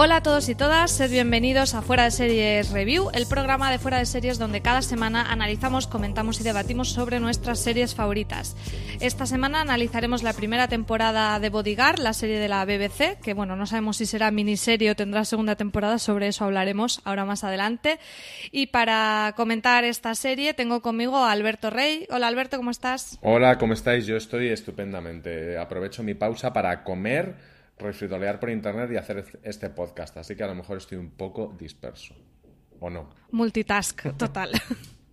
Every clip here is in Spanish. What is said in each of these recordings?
Hola a todos y todas, sed bienvenidos a Fuera de Series Review, el programa de Fuera de Series donde cada semana analizamos, comentamos y debatimos sobre nuestras series favoritas. Esta semana analizaremos la primera temporada de Bodyguard, la serie de la BBC, que bueno, no sabemos si será miniserie o tendrá segunda temporada, sobre eso hablaremos ahora más adelante. Y para comentar esta serie tengo conmigo a Alberto Rey. Hola Alberto, ¿cómo estás? Hola, ¿cómo estáis? Yo estoy estupendamente. Aprovecho mi pausa para comer refritolear por internet y hacer este podcast, así que a lo mejor estoy un poco disperso. ¿O no? Multitask, total.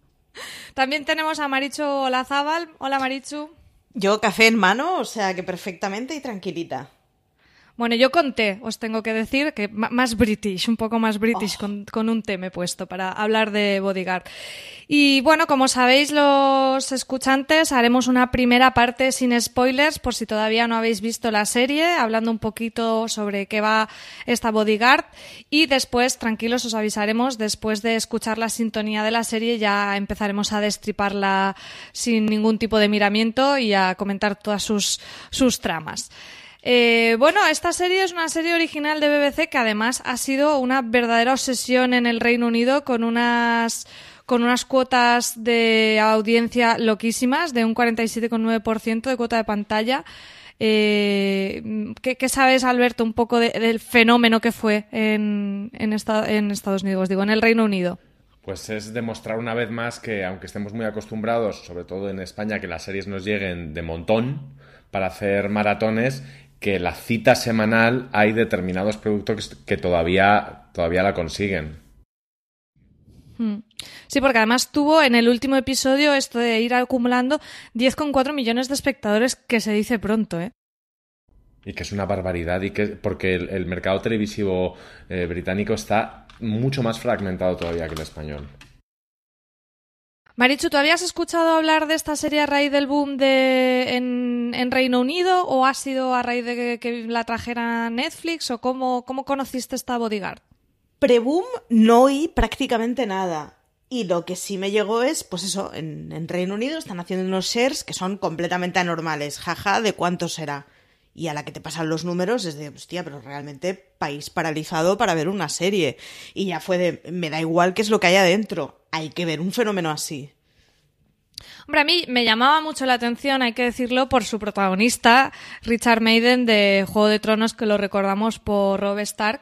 También tenemos a Marichu Olazábal. Hola Marichu. Yo café en mano, o sea que perfectamente y tranquilita. Bueno, yo conté, os tengo que decir, que más british, un poco más british, con, con, un té me he puesto para hablar de Bodyguard. Y bueno, como sabéis los escuchantes, haremos una primera parte sin spoilers, por si todavía no habéis visto la serie, hablando un poquito sobre qué va esta Bodyguard. Y después, tranquilos, os avisaremos, después de escuchar la sintonía de la serie, ya empezaremos a destriparla sin ningún tipo de miramiento y a comentar todas sus, sus tramas. Eh, bueno, esta serie es una serie original de BBC que además ha sido una verdadera obsesión en el Reino Unido con unas con unas cuotas de audiencia loquísimas de un 47,9% de cuota de pantalla. Eh, ¿qué, sabes, Alberto, un poco del fenómeno que fue en, en, en Estados Unidos, digo, en el Reino Unido? Pues es demostrar una vez más que, aunque estemos muy acostumbrados, sobre todo en España, que las series nos lleguen de montón para hacer maratones, que la cita semanal hay determinados productos que todavía, todavía la consiguen. Hmm. Sí, porque además tuvo en el último episodio esto de ir acumulando 10,4 millones de espectadores, que se dice pronto, ¿eh? Y que es una barbaridad, y que porque el, mercado televisivo eh, británico está mucho más fragmentado todavía que el español. Marichu, ¿tú habías escuchado hablar de esta serie a raíz del boom de en, Reino Unido o ha sido a raíz de que, la trajera Netflix o cómo, cómo conociste esta Bodyguard? Pre-boom no oí prácticamente nada. Y lo que sí me llegó es, pues eso, en, en, Reino Unido están haciendo unos shares que son completamente anormales. Jaja, ¿de cuánto será? Y a la que te pasan los números es de, hostia, pero realmente país paralizado para ver una serie. Y ya fue de, me da igual qué es lo que hay adentro hay que ver un fenómeno así. Hombre, a mí me llamaba mucho la atención, hay que decirlo, por su protagonista, Richard Maiden, de Juego de Tronos, que lo recordamos por Rob Stark.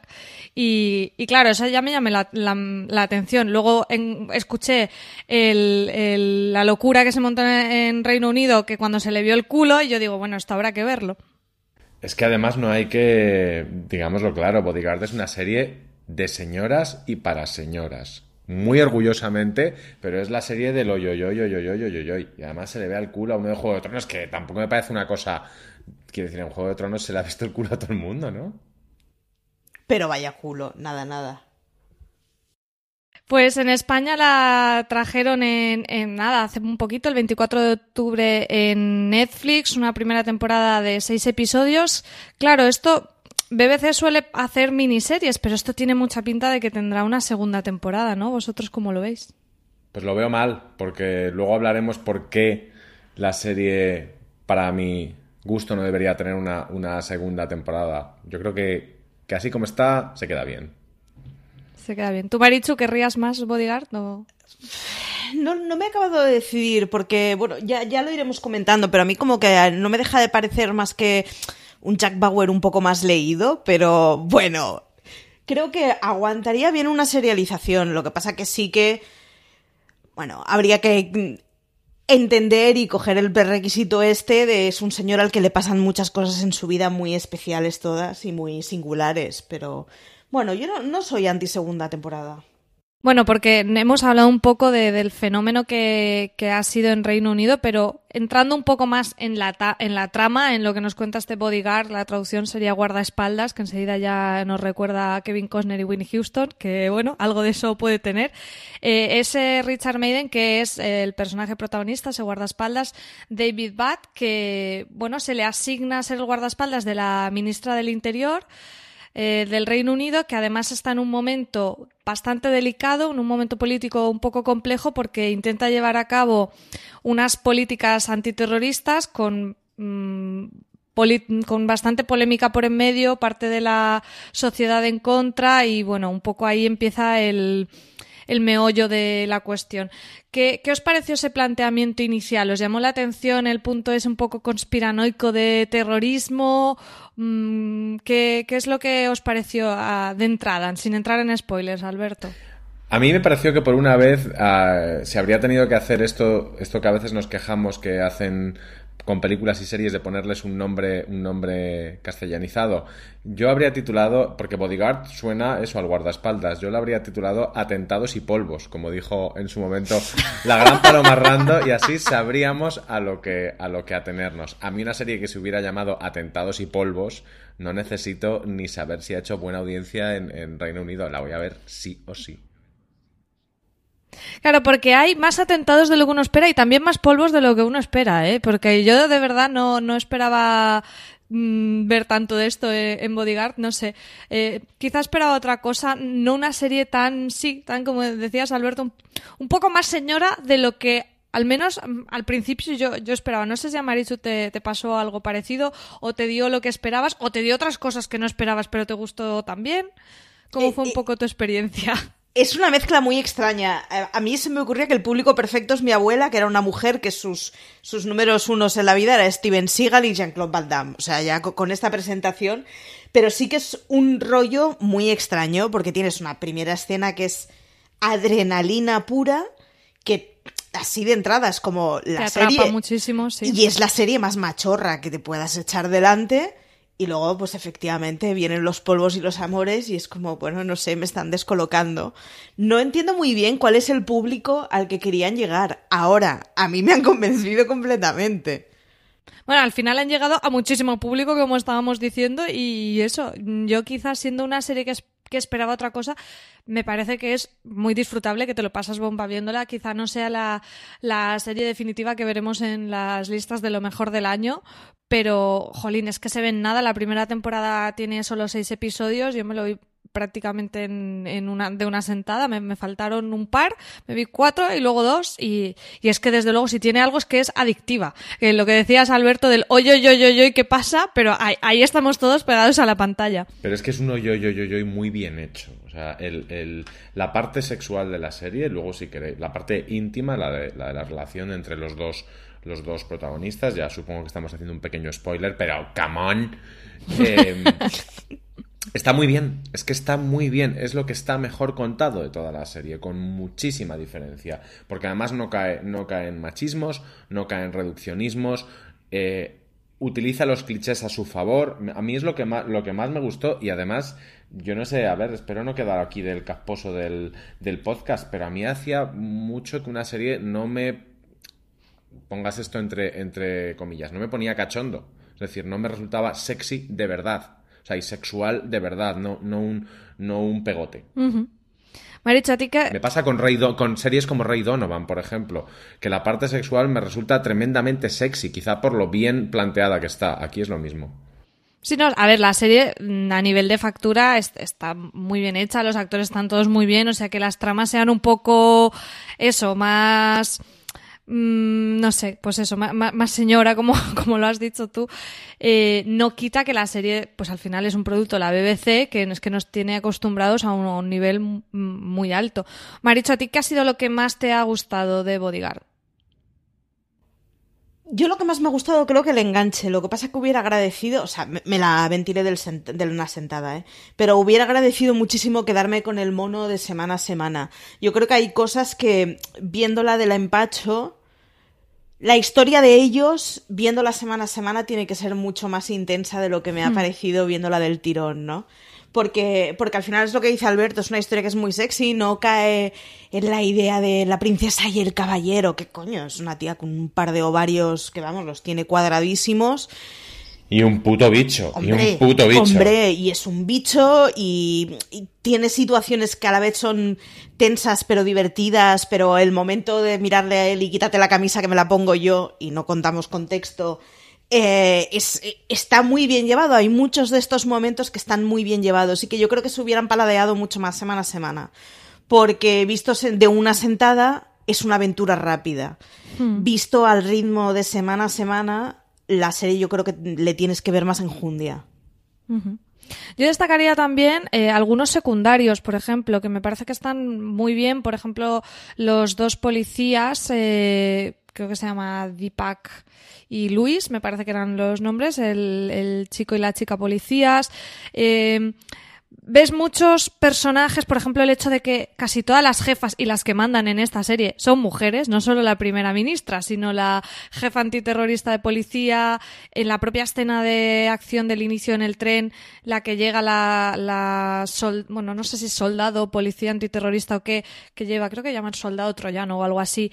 Y, claro, eso ya me llamó la, atención. Luego escuché la locura que se montó en Reino Unido, que cuando se le vio el culo, y yo digo, bueno, esto habrá que verlo. Es que además no hay que, digámoslo claro, Bodyguard es una serie de señoras y para señoras muy orgullosamente, pero es la serie del oyo, yo, yo, yo, yo, yo, yo, Y además se le ve al culo a uno de Juego de Tronos, que tampoco me parece una cosa. Quiero decir, en Juego de Tronos se le ha visto el culo a todo el mundo, ¿no? Pero vaya culo, nada, nada. Pues en España la trajeron en, en, nada, hace un poquito, el 24 de octubre en Netflix, una primera temporada de seis episodios. Claro, esto BBC suele hacer miniseries, pero esto tiene mucha pinta de que tendrá una segunda temporada, ¿no? ¿Vosotros cómo lo veis? Pues lo veo mal, porque luego hablaremos por qué la serie, para mi gusto, no debería tener una, segunda temporada. Yo creo que, que, así como está, se queda bien. Se queda bien. ¿Tú, Marichu, querrías más Bodyguard? No, no, me he acabado de decidir, porque, bueno, ya, ya lo iremos comentando, pero a mí como que no me deja de parecer más que un Jack Bauer un poco más leído, pero bueno, creo que aguantaría bien una serialización. Lo que pasa que sí que bueno, habría que entender y coger el requisito este de es un señor al que le pasan muchas cosas en su vida muy especiales todas y muy singulares, pero bueno, yo no, no soy anti segunda temporada. Bueno, porque hemos hablado un poco del fenómeno que, ha sido en Reino Unido, pero entrando un poco más en la, en la trama, en lo que nos cuenta este bodyguard, la traducción sería guardaespaldas, que enseguida ya nos recuerda a Kevin Costner y Winnie Houston, que bueno, algo de eso puede tener. Eh, ese Richard Maiden, que es el personaje protagonista, ese guardaespaldas, David Batt, que bueno, se le asigna ser el guardaespaldas de la ministra del Interior. Eh, del Reino Unido, que además está en un momento bastante delicado, en un momento político un poco complejo, porque intenta llevar a cabo unas políticas antiterroristas con mm, con bastante polémica por en medio, parte de la sociedad en contra y bueno, un poco ahí empieza el, el meollo de la cuestión. ¿Qué, ¿Qué, os pareció ese planteamiento inicial? ¿Os llamó la atención el punto es un poco conspiranoico de terrorismo? Mm, ¿Qué, qué es lo que os pareció ah, de entrada, sin entrar en spoilers, Alberto? A mí me pareció que por una vez ah, se habría tenido que hacer esto, esto que a veces nos quejamos que hacen con películas y series de ponerles un nombre, un nombre castellanizado. Yo habría titulado, porque Bodyguard suena eso al guardaespaldas, yo lo habría titulado Atentados y polvos, como dijo en su momento la gran Paloma Rando, y así sabríamos a lo que, a lo que atenernos. A mí una serie que se hubiera llamado Atentados y polvos, no necesito ni saber si ha hecho buena audiencia en, en Reino Unido, la voy a ver sí o sí. Claro, porque hay más atentados de lo que uno espera y también más polvos de lo que uno espera, ¿eh? Porque yo de verdad no, no esperaba mm, ver tanto de esto eh, en Bodyguard, no sé. Eh, quizá esperaba otra cosa, no una serie tan, sí, tan como decías Alberto, un, poco más señora de lo que al menos mm, al principio yo, yo esperaba. No sé si a Marichu te, te, pasó algo parecido o te dio lo que esperabas o te dio otras cosas que no esperabas pero te gustó también. ¿Cómo fue un poco tu experiencia? Es una mezcla muy extraña. Eh, a mí se me ocurría que el público perfecto es mi abuela, que era una mujer que sus, sus números unos en la vida era Steven Seagal y Jean-Claude Van Damme. O sea, ya con esta presentación. Pero sí que es un rollo muy extraño, porque tienes una primera escena que es adrenalina pura, que así de entrada es como la serie. muchísimo, sí. Y es la serie más machorra que te puedas echar delante. Y luego, pues efectivamente, vienen los polvos y los amores y es como, bueno, no sé, me están descolocando. No entiendo muy bien cuál es el público al que querían llegar. Ahora, a mí me han convencido completamente. Bueno, al final han llegado a muchísimo público, como estábamos diciendo, y eso, yo quizás siendo una serie que es que esperaba otra cosa, me parece que es muy disfrutable, que te lo pasas bomba viéndola. Quizá no sea la, la serie definitiva que veremos en las listas de lo mejor del año, pero, jolín, es que se ven nada. La primera temporada tiene solo seis episodios, yo me lo vi prácticamente en, una, de una sentada, me, faltaron un par, me vi cuatro y luego dos, y, es que desde luego si tiene algo es que es adictiva. Que lo que decías Alberto del oye, yo, yo, yo, ¿qué pasa? Pero ahí, estamos todos pegados a la pantalla. Pero es que es un oye, yo, yo, yo muy bien hecho. O sea, el, la parte sexual de la serie, luego si queréis, la parte íntima, la de la, de la relación entre los dos los dos protagonistas. Ya supongo que estamos haciendo un pequeño spoiler, pero come on. Eh, Está muy bien, es que está muy bien, es lo que está mejor contado de toda la serie, con muchísima diferencia, porque además no cae, no cae en machismos, no cae en reduccionismos, eh, utiliza los clichés a su favor, a mí es lo que, más, lo que más me gustó y además, yo no sé, a ver, espero no quedar aquí del casposo del, del podcast, pero a mí hacía mucho que una serie no me pongas esto entre, entre comillas, no me ponía cachondo, es decir, no me resultaba sexy de verdad o sea, y sexual de verdad, no, no, un, no un pegote. Me pasa con, con series como Ray Donovan, por ejemplo, que la parte sexual me resulta tremendamente sexy, quizá por lo bien planteada que está. Aquí es lo mismo. Sí, no, a ver, la serie mm, a nivel de factura está muy bien hecha, los actores están todos muy bien, o sea que las tramas sean un poco eso, más mm, no sé, pues eso, más, señora, como, como lo has dicho tú, eh, no quita que la serie, pues al final es un producto, la BBC, que es que nos tiene acostumbrados a un, nivel muy alto. Maricho, ¿a ti qué ha sido lo que más te ha gustado de Bodyguard? Yo lo que más me ha gustado creo que el enganche. Lo que pasa es que hubiera agradecido, o sea, me, la ventilé del de una sentada, ¿eh? Pero hubiera agradecido muchísimo quedarme con el mono de semana a semana. Yo creo que hay cosas que, viéndola de la empacho, la historia de ellos, viéndola semana a semana, tiene que ser mucho más intensa de lo que me ha hmm. parecido viéndola del tirón, ¿no? Porque, porque al final es lo que dice Alberto, es una historia que es muy sexy, no cae en la idea de la princesa y el caballero, que coño, es una tía con un par de ovarios que vamos, los tiene cuadradísimos. Y un puto bicho, y un puto bicho. Hombre, y es un bicho y, y, tiene situaciones que a la vez son tensas pero divertidas, pero el momento de mirarle a él y quítate la camisa que me la pongo yo y no contamos contexto eh, es, está muy bien llevado. Hay muchos de estos momentos que están muy bien llevados y que yo creo que se hubieran paladeado mucho más semana a semana. Porque vistos de una sentada es una aventura rápida. Hmm. Visto al ritmo de semana a semana, la serie yo creo que le tienes que ver más enjundia. Yo destacaría también eh, algunos secundarios, por ejemplo, que me parece que están muy bien. Por ejemplo, los dos policías, eh, creo que se llama Deepak y Luis, me parece que eran los nombres, el, chico y la chica policías. Eh, ves muchos personajes, por ejemplo, el hecho de que casi todas las jefas y las que mandan en esta serie son mujeres, no solo la primera ministra, sino la jefa antiterrorista de policía, en la propia escena de acción del inicio en el tren, la que llega la, la bueno, no sé si soldado, policía antiterrorista o qué, que lleva, creo que llaman soldado troyano o algo así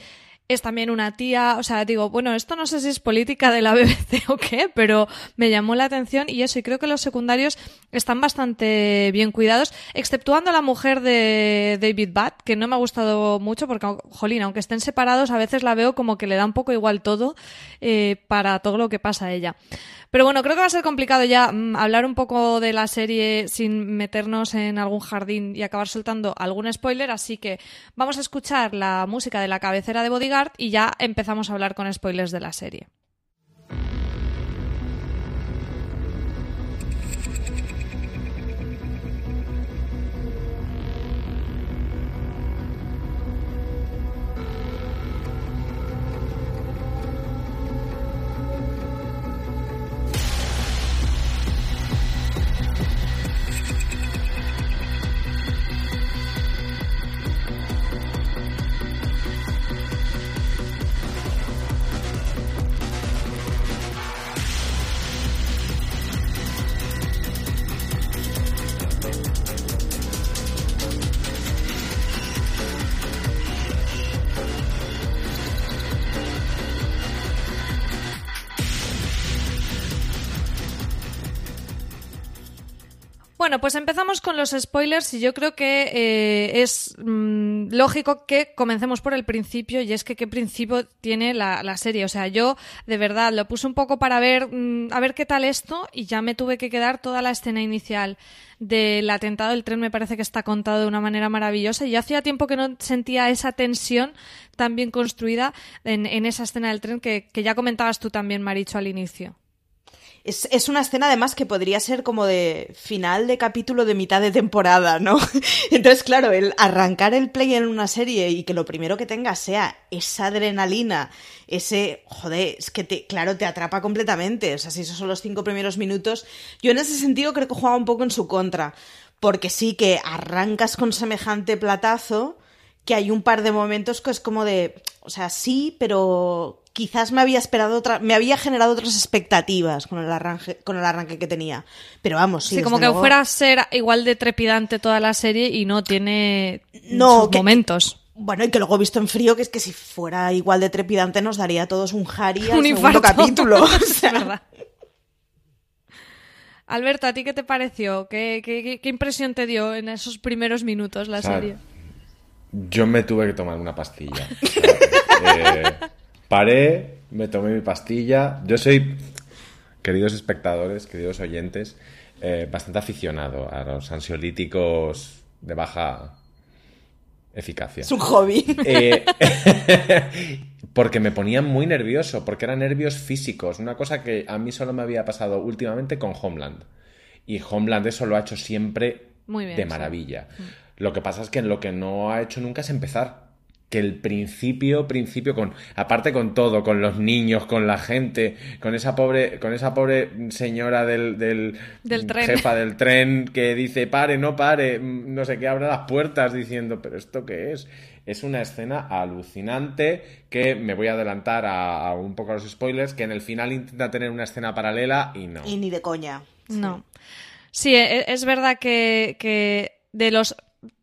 es también una tía, o sea, digo, bueno, esto no sé si es política de la BBC o qué, pero me llamó la atención y eso, y creo que los secundarios están bastante bien cuidados, exceptuando a la mujer de David Butt, que no me ha gustado mucho porque, jolín, aunque estén separados, a veces la veo como que le da un poco igual todo eh, para todo lo que pasa a ella. Pero bueno, creo que va a ser complicado ya mm, hablar un poco de la serie sin meternos en algún jardín y acabar soltando algún spoiler, así que vamos a escuchar la música de la cabecera de Bodyguard y ya empezamos a hablar con spoilers de la serie. Bueno, pues empezamos con los spoilers y yo creo que eh, es mm, lógico que comencemos por el principio y es que qué principio tiene la, serie. O sea, yo de verdad lo puse un poco para ver mm, a ver qué tal esto y ya me tuve que quedar toda la escena inicial del atentado del tren me parece que está contado de una manera maravillosa y hacía tiempo que no sentía esa tensión tan bien construida en, esa escena del tren que, que ya comentabas tú también, Maricho, al inicio. Es, es, una escena además que podría ser como de final de capítulo de mitad de temporada, ¿no? Entonces, claro, el arrancar el play en una serie y que lo primero que tenga sea esa adrenalina, ese, joder, es que te, claro, te atrapa completamente. O sea, si esos son los cinco primeros minutos, yo en ese sentido creo que juega un poco en su contra. Porque sí que arrancas con semejante platazo que hay un par de momentos que es como de, o sea, sí, pero quizás me había esperado otra, me había generado otras expectativas con el arranque, con el arranque que tenía. Pero vamos, sí. sí como que fuera a ser igual de trepidante toda la serie y no tiene no, momentos. Bueno, y que luego visto en frío, que es que si fuera igual de trepidante nos daría a todos un Harry al segundo capítulo. verdad. Alberto, ¿a ti qué te pareció? ¿Qué, qué, impresión te dio en esos primeros minutos la serie? Yo me tuve que tomar una pastilla. eh, Paré, me tomé mi pastilla. Yo soy. queridos espectadores, queridos oyentes, eh, bastante aficionado a los ansiolíticos de baja eficacia. Es un hobby. Eh, porque me ponían muy nervioso, porque eran nervios físicos, una cosa que a mí solo me había pasado últimamente con Homeland. Y Homeland eso lo ha hecho siempre Muy bien, de sí. maravilla. Lo que pasa es que lo que no ha hecho nunca es empezar. Que el principio, principio, con, aparte con todo, con los niños, con la gente, con esa pobre, con esa pobre señora del, del, Del tren. jefa del tren que dice pare, no pare, mm, no sé qué, abre las puertas diciendo, pero esto qué es? Es una escena alucinante que me voy a adelantar a, a un poco a los spoilers, que en el final intenta tener una escena paralela y no. Y ni de coña. No. Sí, e- es verdad que, que de los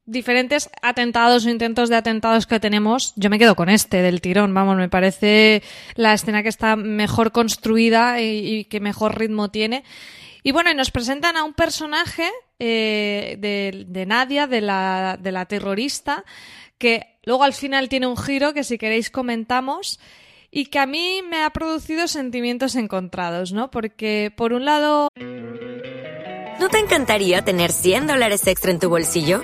diferentes atentados o intentos de atentados que tenemos, yo me quedo con este del tirón, vamos, me parece la escena que está mejor construida y, que mejor ritmo tiene. Y bueno, y nos presentan a un personaje eh, de, de Nadia, de la, de la terrorista, que luego al final tiene un giro que si queréis comentamos y que a mí me ha producido sentimientos encontrados, ¿no? Porque por un lado ¿No te encantaría tener 100 dólares extra en tu bolsillo?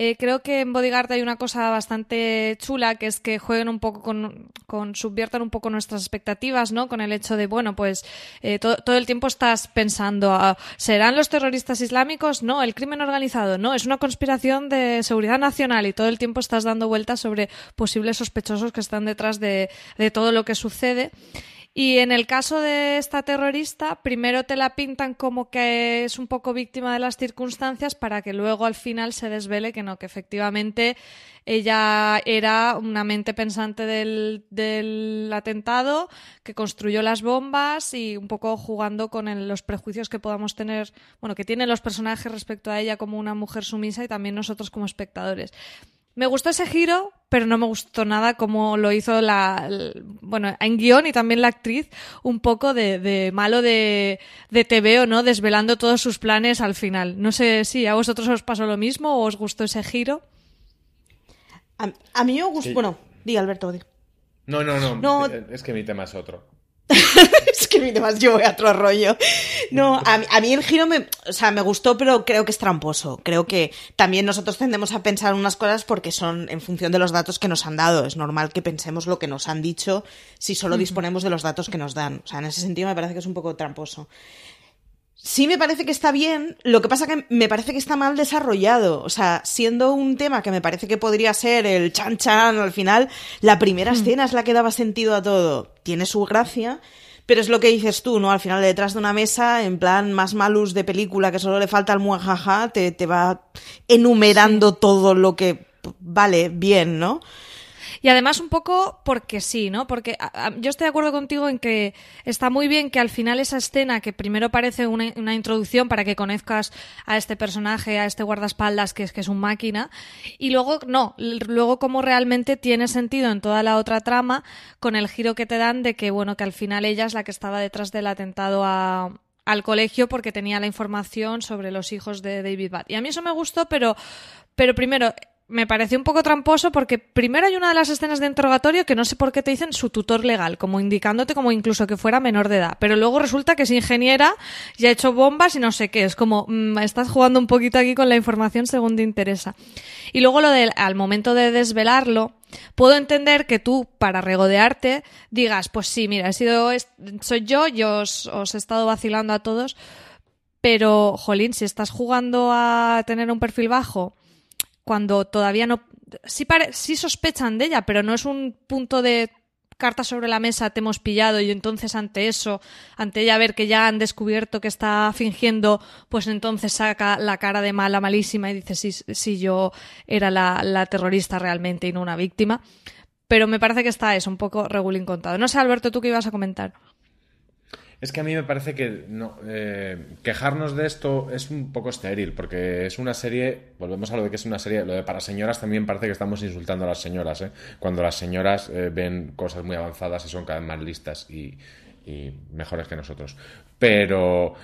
Eh, creo que en Bodyguard hay una cosa bastante chula, que es que jueguen un poco con, con subviertan un poco nuestras expectativas, ¿no? Con el hecho de, bueno, pues eh, to- todo el tiempo estás pensando, ah, ¿serán los terroristas islámicos? No, el crimen organizado, no, es una conspiración de seguridad nacional y todo el tiempo estás dando vueltas sobre posibles sospechosos que están detrás de, de todo lo que sucede. Y en el caso de esta terrorista, primero te la pintan como que es un poco víctima de las circunstancias para que luego al final se desvele que no, que efectivamente ella era una mente pensante del, del atentado, que construyó las bombas y un poco jugando con el- los prejuicios que podamos tener, bueno, que tienen los personajes respecto a ella como una mujer sumisa y también nosotros como espectadores. Me gustó ese giro, pero no me gustó nada como lo hizo la, el- bueno, en guion y también la actriz, un poco de, de malo de, de TVO, ¿no? Desvelando todos sus planes al final. No sé si a vosotros os pasó lo mismo o os gustó ese giro. A, a mí me gusta. Sí. Bueno, di Alberto, di. No, no, no, No. Es que mi tema es otro. es que además yo voy a otro rollo. No, a, mí- a mí el giro me, o sea, me gustó, pero creo que es tramposo. Creo que también nosotros tendemos a pensar unas cosas porque son en función de los datos que nos han dado. Es normal que pensemos lo que nos han dicho si solo disponemos de los datos que nos dan. O sea, en ese sentido me parece que es un poco tramposo. Sí me parece que está bien, lo que pasa que me parece que está mal desarrollado. O sea, siendo un tema que me parece que podría ser el chan chan al final, la primera escena es la que daba sentido a todo. Tiene su gracia, pero es lo que dices tú, ¿no? Al final detrás de una mesa, en plan más malus de película que solo le falta el muajaja, te, te va enumerando todo lo que vale bien, ¿no? Y además un poco porque sí, ¿no? Porque yo estoy de acuerdo contigo en que está muy bien que al final esa escena que primero parece una, introducción para que conozcas a este personaje, a este guardaespaldas que es que es un máquina, y luego no, luego como realmente tiene sentido en toda la otra trama con el giro que te dan de que bueno, que al final ella es la que estaba detrás del atentado a al colegio porque tenía la información sobre los hijos de David Bad. Y a mí eso me gustó, pero, pero primero, me pareció un poco tramposo porque primero hay una de las escenas de interrogatorio que no sé por qué te dicen su tutor legal, como indicándote como incluso que fuera menor de edad. Pero luego resulta que es ingeniera y ha hecho bombas y no sé qué. Es como, mm, estás jugando un poquito aquí con la información según te interesa. Y luego lo del, al momento de desvelarlo, puedo entender que tú, para regodearte, digas, pues sí, mira, he sido, soy yo, yo os, os he estado vacilando a todos, pero, jolín, si estás jugando a tener un perfil bajo, cuando todavía no... Sí, sí sospechan de ella, pero no es un punto de carta sobre la mesa, te hemos pillado y entonces ante eso, ante ella ver que ya han descubierto que está fingiendo, pues entonces saca la cara de mala, malísima y dice sí, sí yo era la, la terrorista realmente y no una víctima. Pero me parece que está eso, un poco regulín contado. No sé, Alberto, tú qué ibas a comentar. Es que a mí me parece que no, eh, quejarnos de esto es un poco estéril, porque es una serie, volvemos a lo de que es una serie, lo de para señoras también parece que estamos insultando a las señoras, ¿eh? cuando las señoras eh, ven cosas muy avanzadas y son cada vez más listas y, y mejores que nosotros. Pero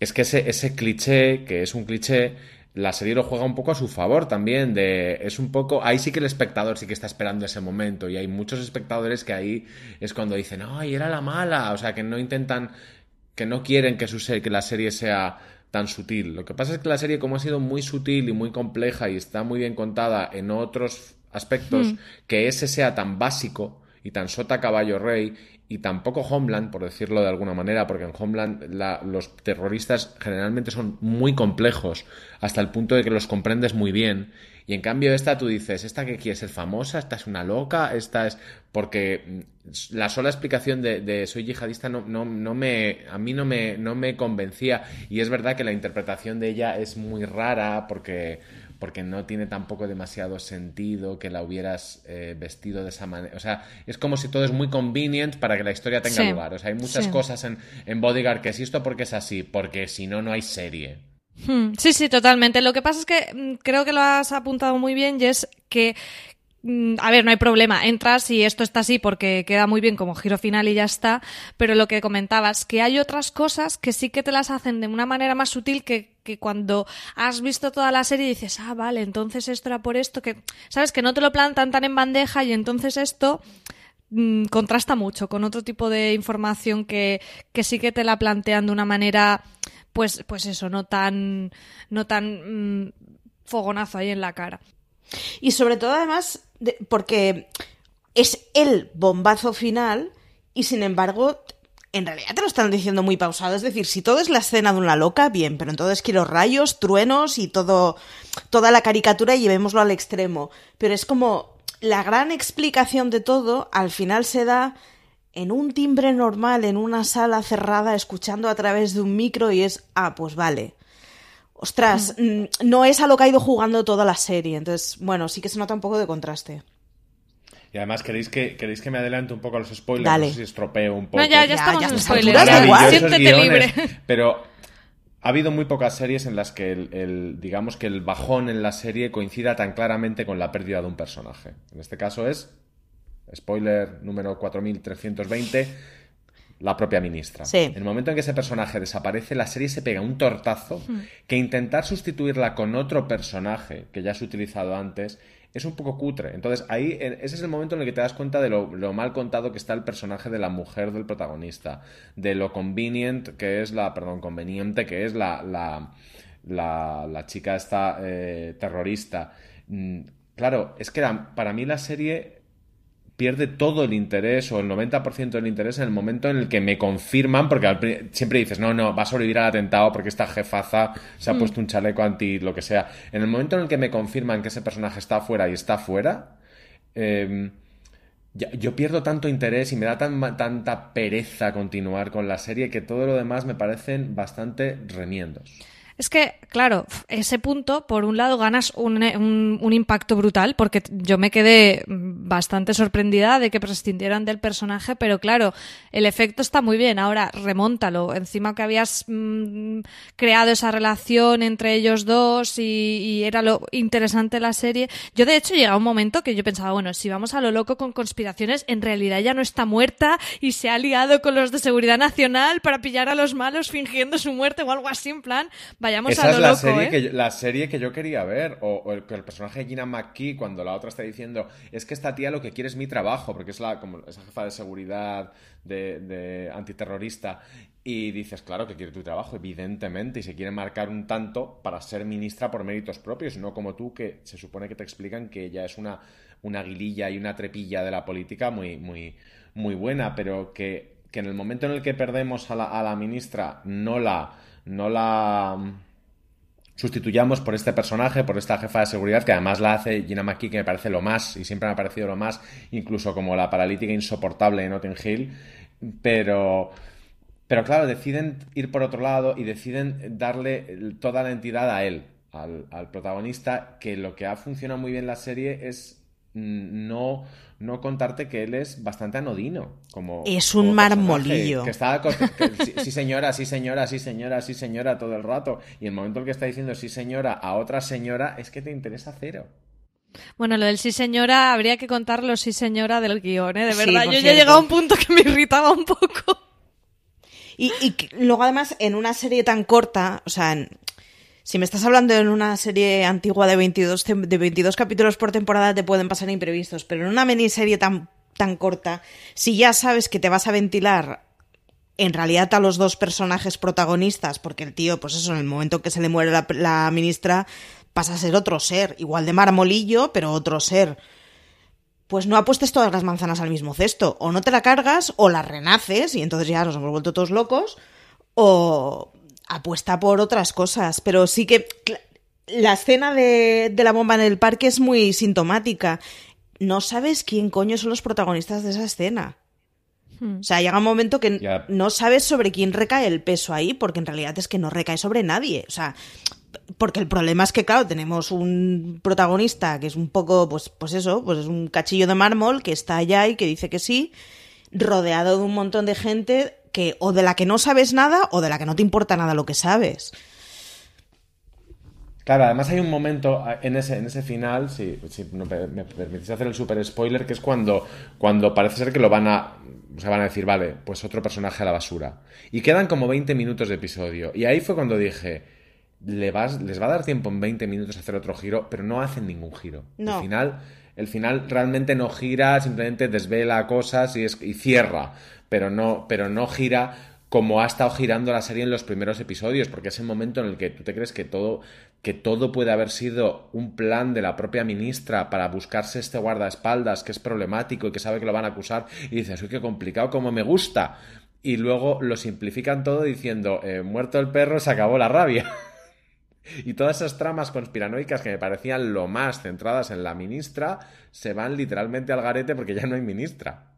es que ese, ese cliché, que es un cliché, la serie lo juega un poco a su favor también. De, es un poco. Ahí sí que el espectador sí que está esperando ese momento. Y hay muchos espectadores que ahí es cuando dicen, ¡ay, era la mala! O sea, que no intentan. que no quieren que, su que la serie sea tan sutil. Lo que pasa es que la serie, como ha sido muy sutil y muy compleja y está muy bien contada en otros aspectos, que ese sea tan básico y tan sota caballo rey y tampoco Homeland, por decirlo de alguna manera, porque en Homeland los terroristas generalmente son muy complejos, hasta el punto de que los comprendes muy bien. Y en cambio esta tú dices, ¿esta que quiere ser famosa? ¿Esta es una loca? ¿Esta es...? Porque mm, la sola explicación de, soy yihadista no, no, no, me... a mí no me, no me convencía. Y es verdad que la interpretación de ella es muy rara porque porque no tiene tampoco demasiado sentido que la hubieras eh, vestido de esa manera. O sea, es como si todo es muy convenient para que la historia tenga lugar. O sea, hay muchas cosas en, en Bodyguard que es esto porque es así, porque si no, no hay serie. Hmm. Sí, sí, totalmente. Lo que pasa es que mm, creo que lo has apuntado muy bien y es que a ver, no hay problema, entras y esto está así porque queda muy bien como giro final y ya está, pero lo que comentabas, que hay otras cosas que sí que te las hacen de una manera más sutil que, que cuando has visto toda la serie dices, ah, vale, entonces esto era por esto, que, sabes, que no te lo plantan tan en bandeja y entonces esto mm, contrasta mucho con otro tipo de información que, que sí que te la plantean de una manera, pues, pues eso, no tan, no tan mm, fogonazo ahí en la cara. Y sobre todo, además, porque es el bombazo final y sin embargo en realidad te lo están diciendo muy pausado. Es decir, si todo es la escena de una loca, bien, pero entonces quiero rayos, truenos y todo, toda la caricatura y llevémoslo al extremo. Pero es como la gran explicación de todo al final se da en un timbre normal, en una sala cerrada, escuchando a través de un micro y es, ah, pues vale ostras, mm, no es a lo que ha ido jugando toda la serie. Entonces, bueno, sí que se nota un poco de contraste. Y además, ¿queréis que, ¿queréis que me adelante un poco a los spoilers? No sé si estropeo un poco. No, ya, ya estamos en spoilers. Siéntete libre. Pero ha habido muy pocas series en las que el, digamos que el bajón en la serie coincida tan claramente con la pérdida de un personaje. En este caso es, spoiler número 4320 la propia ministra. En el momento en que ese personaje desaparece, la serie se pega un tortazo que intentar sustituirla con otro personaje que ya has utilizado antes es un poco cutre. Entonces ahí ese es el momento en el que te das cuenta de lo, mal contado que está el personaje de la mujer del protagonista, de lo convenient que es la, perdón, conveniente que es la, la, la, chica esta eh, terrorista. Mm, claro, es que para mí la serie pierde todo el interés o el 90% del interés en el momento en el que me confirman, porque siempre dices, no, no, va a sobrevivir al atentado porque esta jefaza se ha mm. puesto un chaleco anti lo que sea. En el momento en el que me confirman que ese personaje está afuera y está afuera, em, yo pierdo tanto interés y me da tan, tanta pereza continuar con la serie que todo lo demás me parecen bastante remiendos. Es que, claro, ese punto, por un lado, ganas un, un, impacto brutal, porque yo me quedé bastante sorprendida de que prescindieran del personaje, pero claro, el efecto está muy bien. Ahora, remóntalo. Encima que habías mm, creado esa relación entre ellos dos y, era lo interesante de la serie. Yo, de hecho, llega un momento que yo pensaba, bueno, si vamos a lo loco con conspiraciones, en realidad ya no está muerta y se ha liado con los de seguridad nacional para pillar a los malos fingiendo su muerte o algo así, en plan Vayamos Esa es la, serie ¿eh? que, la serie que yo quería ver. O, el, el, personaje de Gina McKee, cuando la otra está diciendo, es que esta tía lo que quiere es mi trabajo, porque es la como esa jefa de seguridad de, antiterrorista. Y dices, claro que quiere tu trabajo, evidentemente, y se quiere marcar un tanto para ser ministra por méritos propios, no como tú, que se supone que te explican que ella es una, una aguililla y una trepilla de la política muy, muy, muy buena, pero que, que en el momento en el que perdemos a la, a la ministra no la no la sustituyamos por este personaje, por esta jefa de seguridad, que además la hace Gina McKee, que me parece lo más, y siempre me ha parecido lo más, incluso como la paralítica insoportable de Notting Hill, pero... Pero claro, deciden ir por otro lado y deciden darle toda la entidad a él, al, al protagonista, que lo que ha funcionado muy bien la serie es no, no contarte que él es bastante anodino. Como, es un como marmolillo. Que está, que, sí, sí, señora, sí señora, sí señora, sí señora todo el rato. Y el momento en que está diciendo sí señora a otra señora es que te interesa cero. Bueno, lo del sí señora, habría que contar lo sí señora del guion, ¿eh? De verdad, yo ya he llegado a un punto que me irritaba un poco. Y, y luego además en una serie tan corta, o sea, en, si me estás hablando en una serie antigua de 22, de 22 capítulos por temporada te pueden pasar imprevistos, pero en una miniserie tan, tan corta, si ya sabes que te vas a ventilar en realidad a los dos personajes protagonistas, porque el tío, pues eso, en el momento en que se le muere la, la ministra, pasa a ser otro ser, igual de marmolillo, pero otro ser. Pues no apuestes todas las manzanas al mismo cesto. O no te la cargas, o la renaces, y entonces ya nos hemos vuelto todos locos, o apuesta por otras cosas. Pero sí que la escena de, de la bomba en el parque es muy sintomática. No sabes quién coño son los protagonistas de esa escena. O sea, llega un momento que no sabes sobre quién recae el peso ahí, porque en realidad es que no recae sobre nadie. O sea, porque el problema es que, claro, tenemos un protagonista que es un poco, pues, pues eso, pues es un cachillo de mármol que está allá y que dice que sí, rodeado de un montón de gente que o de la que no sabes nada o de la que no te importa nada lo que sabes. Claro, además hay un momento en ese, en ese final, si, me me permitís hacer el super spoiler, que es cuando, cuando parece ser que lo van a. O sea, van a decir, vale, pues otro personaje a la basura. Y quedan como 20 minutos de episodio. Y ahí fue cuando dije, le vas, les va a dar tiempo en 20 minutos a hacer otro giro, pero no hacen ningún giro. No. El final, el final realmente no gira, simplemente desvela cosas y, es, y cierra. Pero no, pero no gira como ha estado girando la serie en los primeros episodios, porque es el momento en el que tú te crees que todo, que todo puede haber sido un plan de la propia ministra para buscarse este guardaespaldas que es problemático y que sabe que lo van a acusar, y dices, uy, qué complicado, como me gusta. Y luego lo simplifican todo diciendo, eh, muerto el perro, se acabó la rabia. Y todas esas tramas conspiranoicas que me parecían lo más centradas en la ministra se van literalmente al garete porque ya no hay ministra.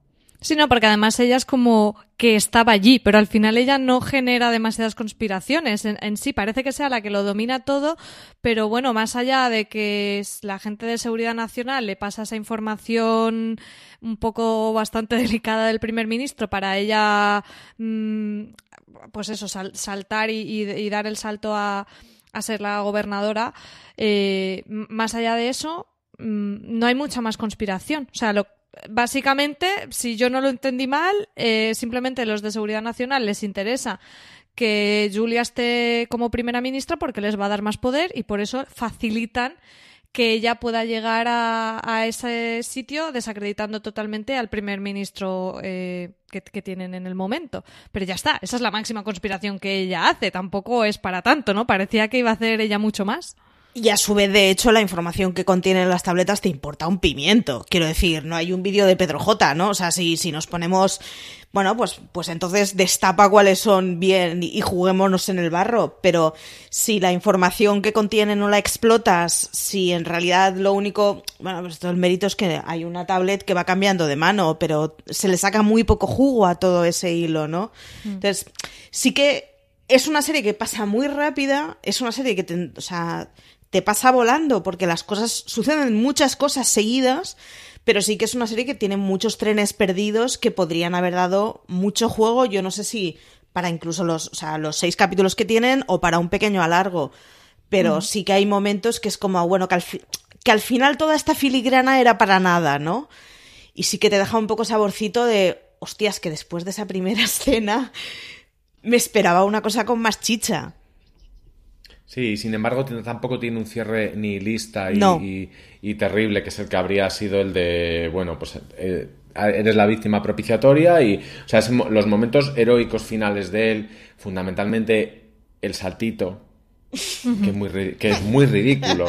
Sí, no, porque además ella es como que estaba allí, pero al final ella no genera demasiadas conspiraciones. En, en, sí, parece que sea la que lo domina todo, pero bueno, más allá de que la gente de Seguridad Nacional le pasa esa información un poco bastante delicada del primer ministro para ella, mmm, pues eso, sal, saltar y, y, y, dar el salto a, a ser la gobernadora, eh, más allá de eso, mmm, no hay mucha más conspiración. O sea, lo básicamente, si yo no lo entendí mal, eh, simplemente los de Seguridad Nacional les interesa que Julia esté como primera ministra porque les va a dar más poder y por eso facilitan que ella pueda llegar a, ese sitio desacreditando totalmente al primer ministro eh, que, que, tienen en el momento. Pero ya está, esa es la máxima conspiración que ella hace. Tampoco es para tanto, ¿no? Parecía que iba a hacer ella mucho más. Y a su vez, de hecho, la información que contienen las tabletas te importa un pimiento. Quiero decir, no hay un vídeo de Pedro J, ¿no? O sea, si, si nos ponemos, bueno, pues, pues entonces destapa cuáles son bien y juguémonos en el barro. Pero si la información que contiene no la explotas, si en realidad lo único, bueno, pues todo el mérito es que hay una tablet que va cambiando de mano, pero se le saca muy poco jugo a todo ese hilo, ¿no? Mm. Entonces, sí que es una serie que pasa muy rápida, es una serie que te, o sea, te pasa volando porque las cosas suceden muchas cosas seguidas, pero sí que es una serie que tiene muchos trenes perdidos que podrían haber dado mucho juego. Yo no sé si para incluso los, o sea, los seis capítulos que tienen o para un pequeño alargo, pero mm. sí que hay momentos que es como, bueno, que al, que al final toda esta filigrana era para nada, ¿no? Y sí que te deja un poco saborcito de, hostias, que después de esa primera escena me esperaba una cosa con más chicha. Sí, sin embargo, tampoco tiene un cierre ni lista y, no. y, y, terrible, que es el que habría sido el de, bueno, pues eh, eres la víctima propiciatoria y, o sea, es, los momentos heroicos finales de él, fundamentalmente el saltito, que es muy, que es muy ridículo.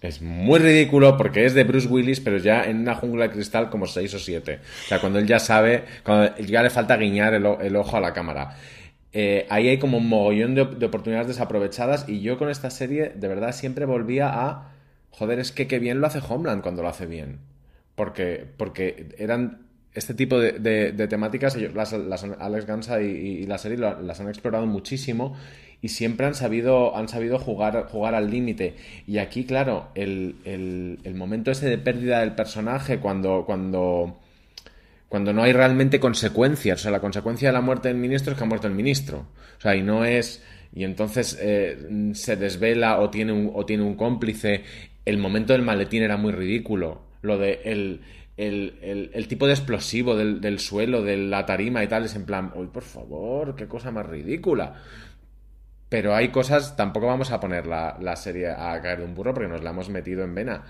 Es muy ridículo porque es de Bruce Willis, pero ya en una jungla de cristal como 6 o 7. O sea, cuando él ya sabe, cuando ya le falta guiñar el, el ojo a la cámara. Eh, ahí hay como un mogollón de, de, oportunidades desaprovechadas y yo con esta serie de verdad siempre volvía a joder es que qué bien lo hace Homeland cuando lo hace bien porque porque eran este tipo de, temáticas, las, Alex Gansa y, la serie las han explorado muchísimo y siempre han sabido, han sabido jugar, jugar al límite. Y aquí, claro, el, el, momento ese de pérdida del personaje, cuando, cuando, cuando no hay realmente consecuencias. O sea, la consecuencia de la muerte del ministro es que ha muerto el ministro. O sea, y no es. Y entonces eh, se desvela o tiene, un, o tiene un cómplice. El momento del maletín era muy ridículo. Lo de el, el, el, tipo de explosivo del, del, suelo, de la tarima y tal, es en plan, uy, por favor, qué cosa más ridícula. Pero hay cosas, tampoco vamos a poner la, la serie a caer de un burro porque nos la hemos metido en vena.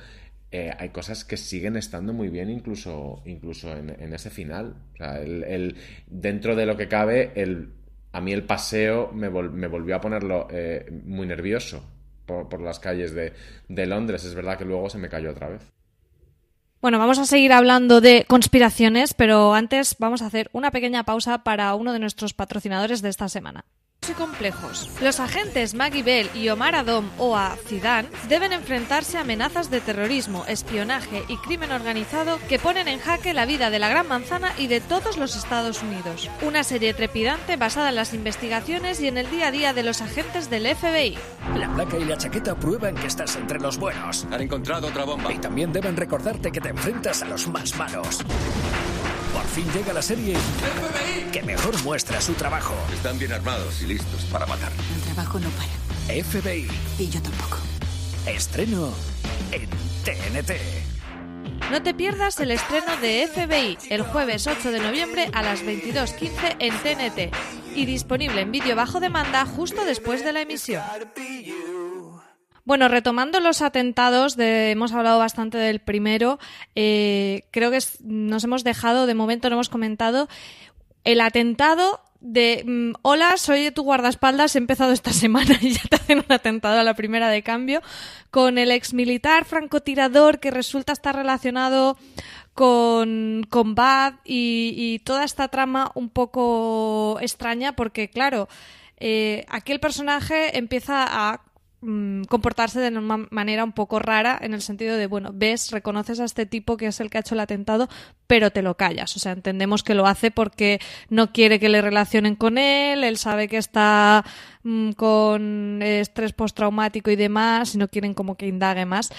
Eh, hay cosas que siguen estando muy bien incluso, incluso en, ese final. O sea, el, dentro de lo que cabe, el, a mí el paseo me, volvió a ponerlo eh, muy nervioso por, las calles de Londres. Es verdad que luego se me cayó otra vez. Bueno, vamos a seguir hablando de conspiraciones, pero antes vamos a hacer una pequeña pausa para uno de nuestros patrocinadores de esta semana y complejos. Los agentes Maggie Bell y Omar Adom o a Zidane deben enfrentarse a amenazas de terrorismo, espionaje y crimen organizado que ponen en jaque la vida de la Gran Manzana y de todos los Estados Unidos. Una serie trepidante basada en las investigaciones y en el día a día de los agentes del FBI. La placa y la chaqueta prueban que estás entre los buenos. Han encontrado otra bomba. Y también deben recordarte que te enfrentas a los más malos. Por fin llega la serie que mejor muestra su trabajo. Están bien armados y listos para matar. El trabajo no para. FBI. Y yo tampoco. Estreno en TNT. No te pierdas el estreno de FBI el jueves 8 de noviembre a las 22.15 en TNT y disponible en vídeo bajo demanda justo después de la emisión. Bueno, retomando los atentados, hemos hablado bastante del primero. Eh, creo que nos hemos dejado, de momento no hemos comentado, el atentado de mm, hola, soy tu guardaespaldas, he empezado esta semana y ya te hacen un atentado a la primera de cambio, con el ex militar francotirador que resulta estar relacionado con, con Bad y, toda esta trama un poco extraña porque, claro, eh, aquel personaje empieza a comportarse de una manera un poco rara en el sentido de, bueno, ves, reconoces a este tipo que es el que ha hecho el atentado, pero te lo callas. O sea, entendemos que lo hace porque no quiere que le relacionen con él, él sabe que está mm, con estrés postraumático y demás, y no quieren como que indague más.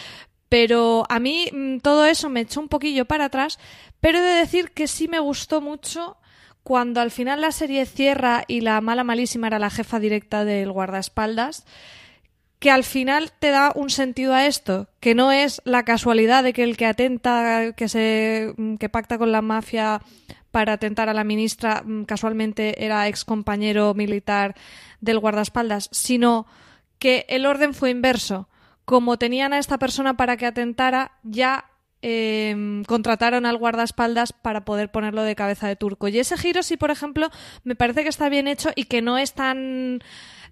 Pero a mí mm, todo eso me echó un poquillo para atrás, pero he de decir que sí me gustó mucho cuando al final la serie cierra y la mala malísima era la jefa directa del guardaespaldas que al final te da un sentido a esto, que no es la casualidad de que el que atenta, que se que pacta con la mafia para atentar a la ministra mm, casualmente era ex compañero militar del guardaespaldas, sino que el orden fue inverso. Como tenían a esta persona para que atentara, ya em, contrataron al guardaespaldas para poder ponerlo de cabeza de turco. Y ese giro sí, por ejemplo, me parece que está bien hecho y que no es tan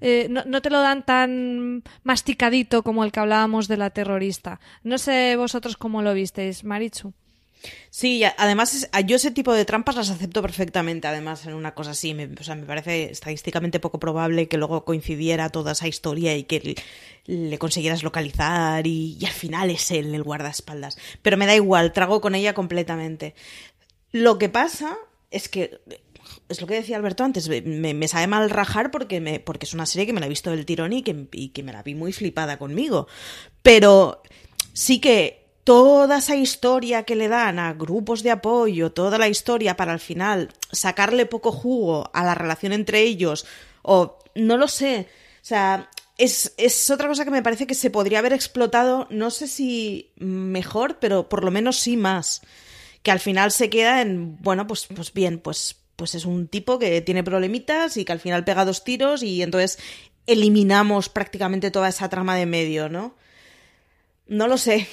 eh, no, te lo dan tan masticadito como el que hablábamos de la terrorista. No sé vosotros cómo lo visteis, Marichu. Sí, además yo ese tipo de trampas las acepto perfectamente, además en una cosa así, me, o sea, me parece estadísticamente poco probable que luego coincidiera toda esa historia y que le, consiguieras localizar y, y, al final es él el guardaespaldas. Pero me da igual, trago con ella completamente. Lo que pasa es que es lo que decía Alberto antes, me, sabe mal rajar porque, me, porque es una serie que me la he visto del tirón y que, y que me la vi muy flipada conmigo. Pero sí que toda esa historia que le dan a grupos de apoyo, toda la historia para al final sacarle poco jugo a la relación entre ellos, o no lo sé, o sea, es, es, otra cosa que me parece que se podría haber explotado, no sé si mejor, pero por lo menos sí más. Que al final se queda en, bueno, pues, pues bien, pues pues es un tipo que tiene problemitas y que al final pega dos tiros y entonces eliminamos prácticamente toda esa trama de medio, ¿no? No lo sé.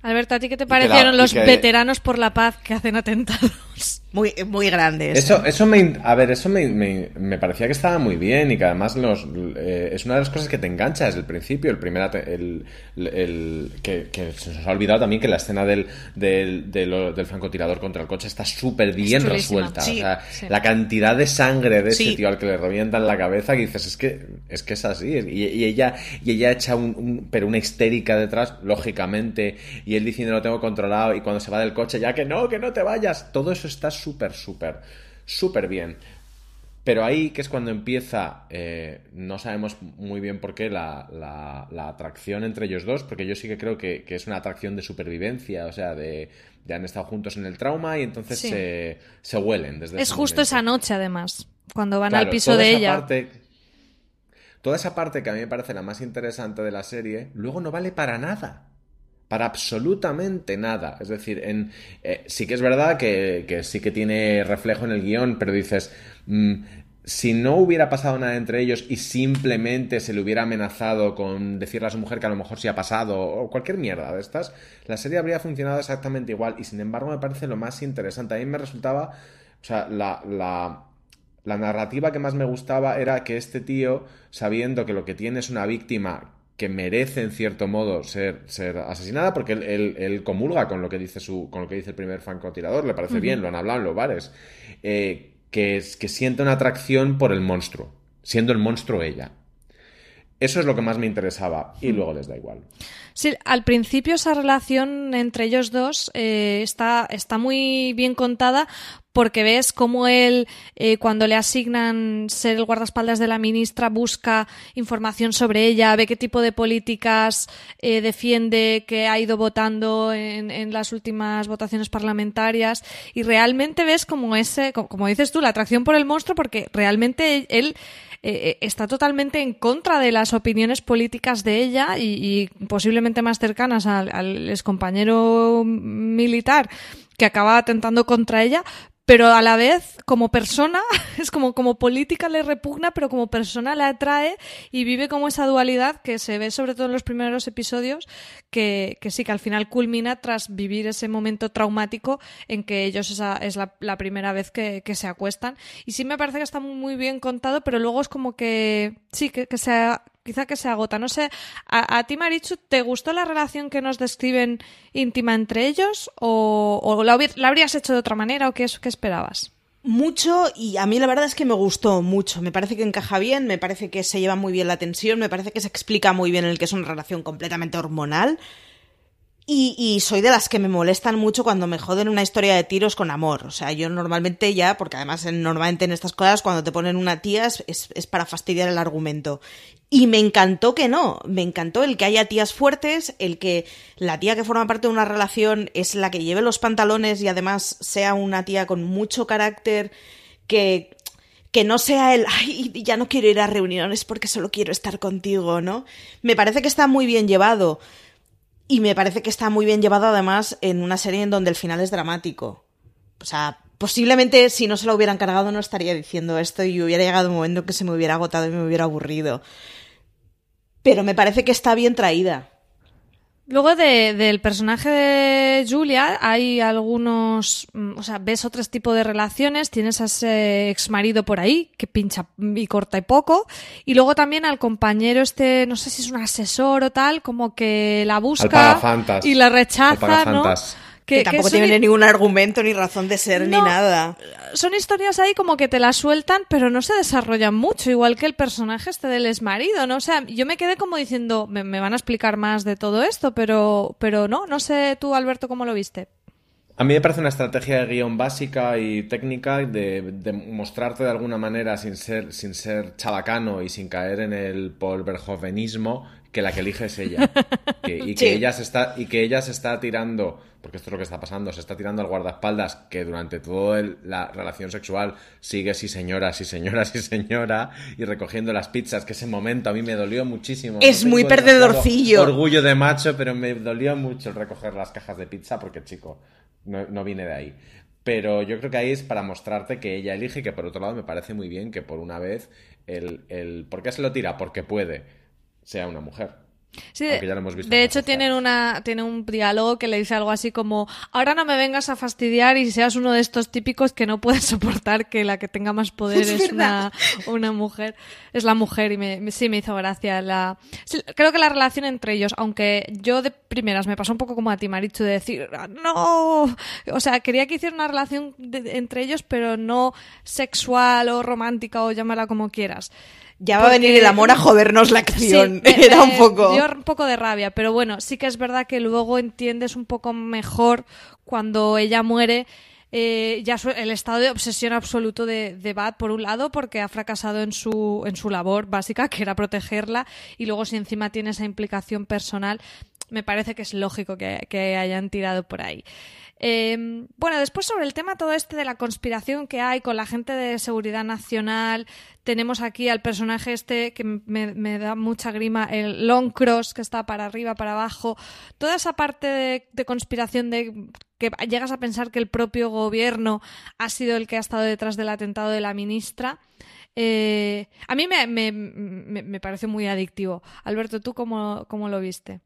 Alberto, ¿a ti qué te parecieron los veteranos por la paz que hacen atentados? Muy, muy grande. Eso, eso me, a ver, eso me, me, parecía que estaba muy bien y que además los, eh, es una de las cosas que te engancha desde el principio. El primer, el, el, que, se nos ha olvidado también que la escena del, del, del, francotirador contra el coche está súper bien resuelta. o sea, la cantidad de sangre de ese tío al que le revientan la cabeza que dices, es que es, que es así. Y, ella, y ella echa un, pero una histérica detrás, lógicamente, y él diciendo lo tengo controlado y cuando se va del coche, ya que no, que no te vayas. Todo eso está súper, súper, súper bien. Pero ahí, que es cuando empieza, eh, no sabemos muy bien por qué, la, la, atracción entre ellos dos, porque yo sí que creo que, es una atracción de supervivencia, o sea, de, han estado juntos en el trauma y entonces se, se, huelen desde Es justo esa noche, además, cuando van al piso de ella. toda esa parte que a mí me parece la más interesante de la serie, luego no vale para nada para absolutamente nada. Es decir, en, eh, sí que es verdad que, sí que tiene reflejo en el guion, pero dices, mm, si no hubiera pasado nada entre ellos y simplemente se le hubiera amenazado con decirle a su mujer que a lo mejor sí ha pasado o cualquier mierda de estas, la serie habría funcionado exactamente igual y sin embargo me parece lo más interesante. A mí me resultaba, o sea, la, la, la narrativa que más me gustaba era que este tío, sabiendo que lo que tiene es una víctima que merece en cierto modo ser, ser asesinada porque él, comulga con lo que dice su con lo que dice el primer francotirador le parece bien lo han hablado en los bares eh, que, es, que siente una atracción por el monstruo siendo el monstruo ella. Eso es lo que más me interesaba y luego les da igual. Sí, al principio esa relación entre ellos dos eh, está, está muy bien contada porque ves cómo él, eh, cuando le asignan ser el guardaespaldas de la ministra, busca información sobre ella, ve qué tipo de políticas eh, defiende, que ha ido votando en, las últimas votaciones parlamentarias, y realmente ves como ese, como dices tú, la atracción por el monstruo, porque realmente él eh, está totalmente en contra de las opiniones políticas de ella y, posiblemente más cercanas al, al excompañero militar que acaba atentando contra ella, pero a la vez como persona es como como política le repugna pero como persona le atrae y vive como esa dualidad que se ve sobre todo en los primeros episodios que, que sí que al final culmina tras vivir ese momento traumático en que ellos esa, es la, la primera vez que, que, se acuestan. Y sí me parece que está muy bien contado pero luego es como que sí que, que se quizá que se agota. No sé, ¿a, ti, Marichu, te gustó la relación que nos describen íntima entre ellos o, la, habrías hecho de otra manera o qué, qué esperabas? Mucho y a mí la verdad es que me gustó mucho. Me parece que encaja bien, me parece que se lleva muy bien la tensión, me parece que se explica muy bien el que es una relación completamente hormonal. Y, soy de las que me molestan mucho cuando me joden una historia de tiros con amor. O sea, yo normalmente ya, porque además normalmente en estas cosas cuando te ponen una tía es, es, para fastidiar el argumento. Y me encantó que no, me encantó el que haya tías fuertes, el que la tía que forma parte de una relación es la que lleve los pantalones y además sea una tía con mucho carácter, que, que no sea el, ay, ya no quiero ir a reuniones porque solo quiero estar contigo, ¿no? Me parece que está muy bien llevado. Y me parece que está muy bien llevado además en una serie en donde el final es dramático. O sea, posiblemente si no se lo hubieran cargado no estaría diciendo esto y hubiera llegado un momento que se me hubiera agotado y me hubiera aburrido. Pero me parece que está bien traída. Luego del personaje de Julia hay algunos, mm, o sea, ves otros tipos de relaciones, tienes a ese ex marido por ahí que pincha y corta y poco, y luego también al compañero este, no sé si es un asesor o tal, como que la busca y la rechaza, ¿no? Que, tampoco tiene ningún argumento ni razón de ser ni nada. Son historias ahí como que te las sueltan, pero no se desarrollan mucho, igual que el personaje este del exmarido, ¿no? O sea, yo me quedé como diciendo, me, van a explicar más de todo esto, pero, pero no, no sé tú, Alberto, cómo lo viste. A mí me parece una estrategia de guion básica y técnica de, de, mostrarte de alguna manera sin ser, sin ser chabacano y sin caer en el polverjovenismo que la que elige es ella. y, que ella se está, y que ella se está tirando, porque esto es lo que está pasando, se está tirando al guardaespaldas que durante toda la relación sexual sigue sí señora, sí señora, sí señora, y recogiendo las pizzas, que ese momento a mí me dolió muchísimo. Es muy perdedorcillo. Orgullo de macho, pero me dolió mucho el recoger las cajas de pizza porque, chico, no, no viene de ahí. Pero yo creo que ahí es para mostrarte que ella elige, que por otro lado me parece muy bien que por una vez el, el... ¿Por qué se lo tira? Porque puede sea una mujer. Sí, de, hecho tienen una tiene un diálogo que le dice algo así como ahora no me vengas a fastidiar y seas uno de estos típicos que no puedes soportar que la que tenga más poder es, una, una, mujer es la mujer y me, sí me hizo gracia la creo que la relación entre ellos aunque yo de primeras me pasó un poco como a ti Marichu de decir ah, no o sea quería que hiciera una relación entre ellos pero no sexual o romántica o llámala como quieras ya va a venir el amor a jodernos la acción. Era un poco. Dio un poco de rabia, pero bueno, sí que es verdad que luego entiendes un poco mejor cuando ella muere. Eh, ya el estado de obsesión absoluto de, de Bat, por un lado, porque ha fracasado en su, en su labor básica, que era protegerla, y luego si encima tiene esa implicación personal, me parece que es lógico que, que hayan tirado por ahí. Eh, bueno, después sobre el tema todo este de la conspiración que hay con la gente de seguridad nacional, tenemos aquí al personaje este que me, da mucha grima, el Long Cross que está para arriba, para abajo, toda esa parte de, conspiración de que llegas a pensar que el propio gobierno ha sido el que ha estado detrás del atentado de la ministra. Eh, a mí me, me, me, muy adictivo. Alberto, ¿tú cómo, cómo lo viste?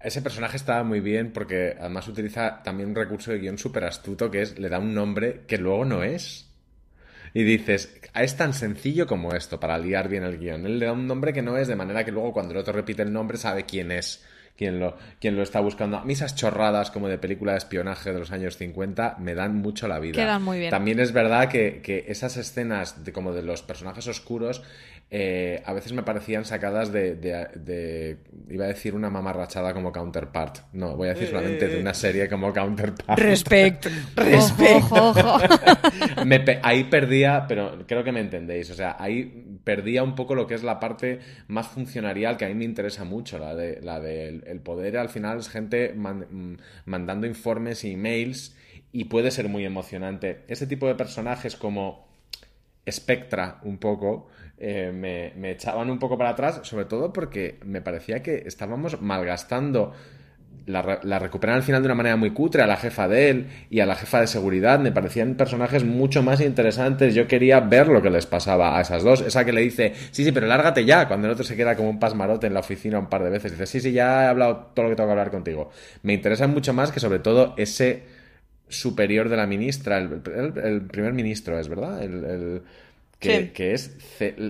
Ese personaje estaba muy bien porque además utiliza también un recurso de guion súper astuto que es le da un nombre que luego no es. Y dices, es tan sencillo como esto para liar bien el guion. Él le da un nombre que no es, de manera que luego cuando el otro repite el nombre sabe quién es quien lo, quien lo está buscando. A mí esas chorradas como de película de espionaje de los años 50 me dan mucho la vida. Quedan muy bien. También es verdad que, que esas escenas de como de los personajes oscuros eh, a veces me parecían sacadas de, de, iba a decir una mamarrachada como Counterpart. No, voy a decir solamente de una serie como Counterpart. Respect, respect. ahí perdía, pero creo que me entendéis, o sea, ahí perdía un poco lo que es la parte más funcionarial que a mí me interesa mucho, la de la del el poder al final es gente mandando informes y emails y puede ser muy emocionante. Ese tipo de personajes como Spectra un poco eh, me, echaban un poco para atrás, sobre todo porque me parecía que estábamos malgastando. La, la recuperan al final de una manera muy cutre a la jefa de él y a la jefa de seguridad. Me parecían personajes mucho más interesantes. Yo quería ver lo que les pasaba a esas dos. Esa que le dice, sí, sí, pero lárgate ya. Cuando el otro se queda como un pasmarote en la oficina un par de veces. Dice, sí, sí, ya he hablado todo lo que tengo que hablar contigo. Me interesan mucho más que sobre todo ese superior de la ministra, el, primer ministro, es verdad, el, que, es,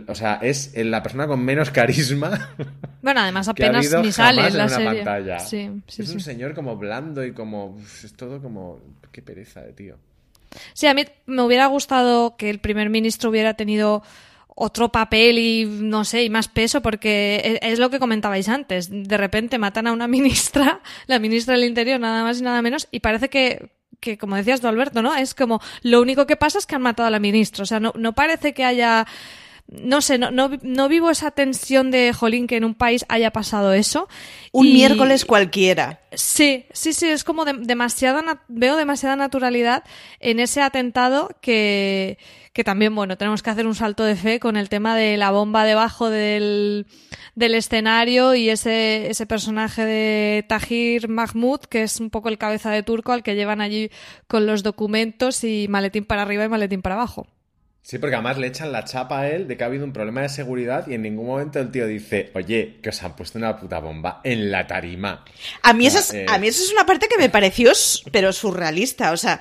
o sea, es la persona con menos carisma. Bueno, además apenas ni sale en la serie. es un señor como blando y como es todo como qué pereza de tío. Sí, a mí me hubiera gustado que el primer ministro hubiera tenido otro papel y no sé, y más peso, porque e, es lo que comentabais antes. De repente matan a una ministra, la ministra del Interior, nada más y nada menos, y parece que que, como decías tú, Alberto, ¿no? Es como lo único que pasa es que han matado a la ministra. O sea, no, no parece que haya. No sé, no, no, vivo esa tensión de Jolín que en un país haya pasado eso. Un miércoles cualquiera. Sí, sí, sí, es como demasiada. Veo demasiada naturalidad en ese atentado que que también, bueno, tenemos que hacer un salto de fe con el tema de la bomba debajo del, del escenario y ese, ese personaje de Tahir Mahmoud, que es un poco el cabeza de turco al que llevan allí con los documentos y maletín para arriba y maletín para abajo. Sí, porque además le echan la chapa a él de que ha habido un problema de seguridad y en ningún momento el tío dice, oye, que os han puesto una puta bomba en la tarima. A mí, esa es, a mí eso es una parte que me pareció, pero surrealista. O sea,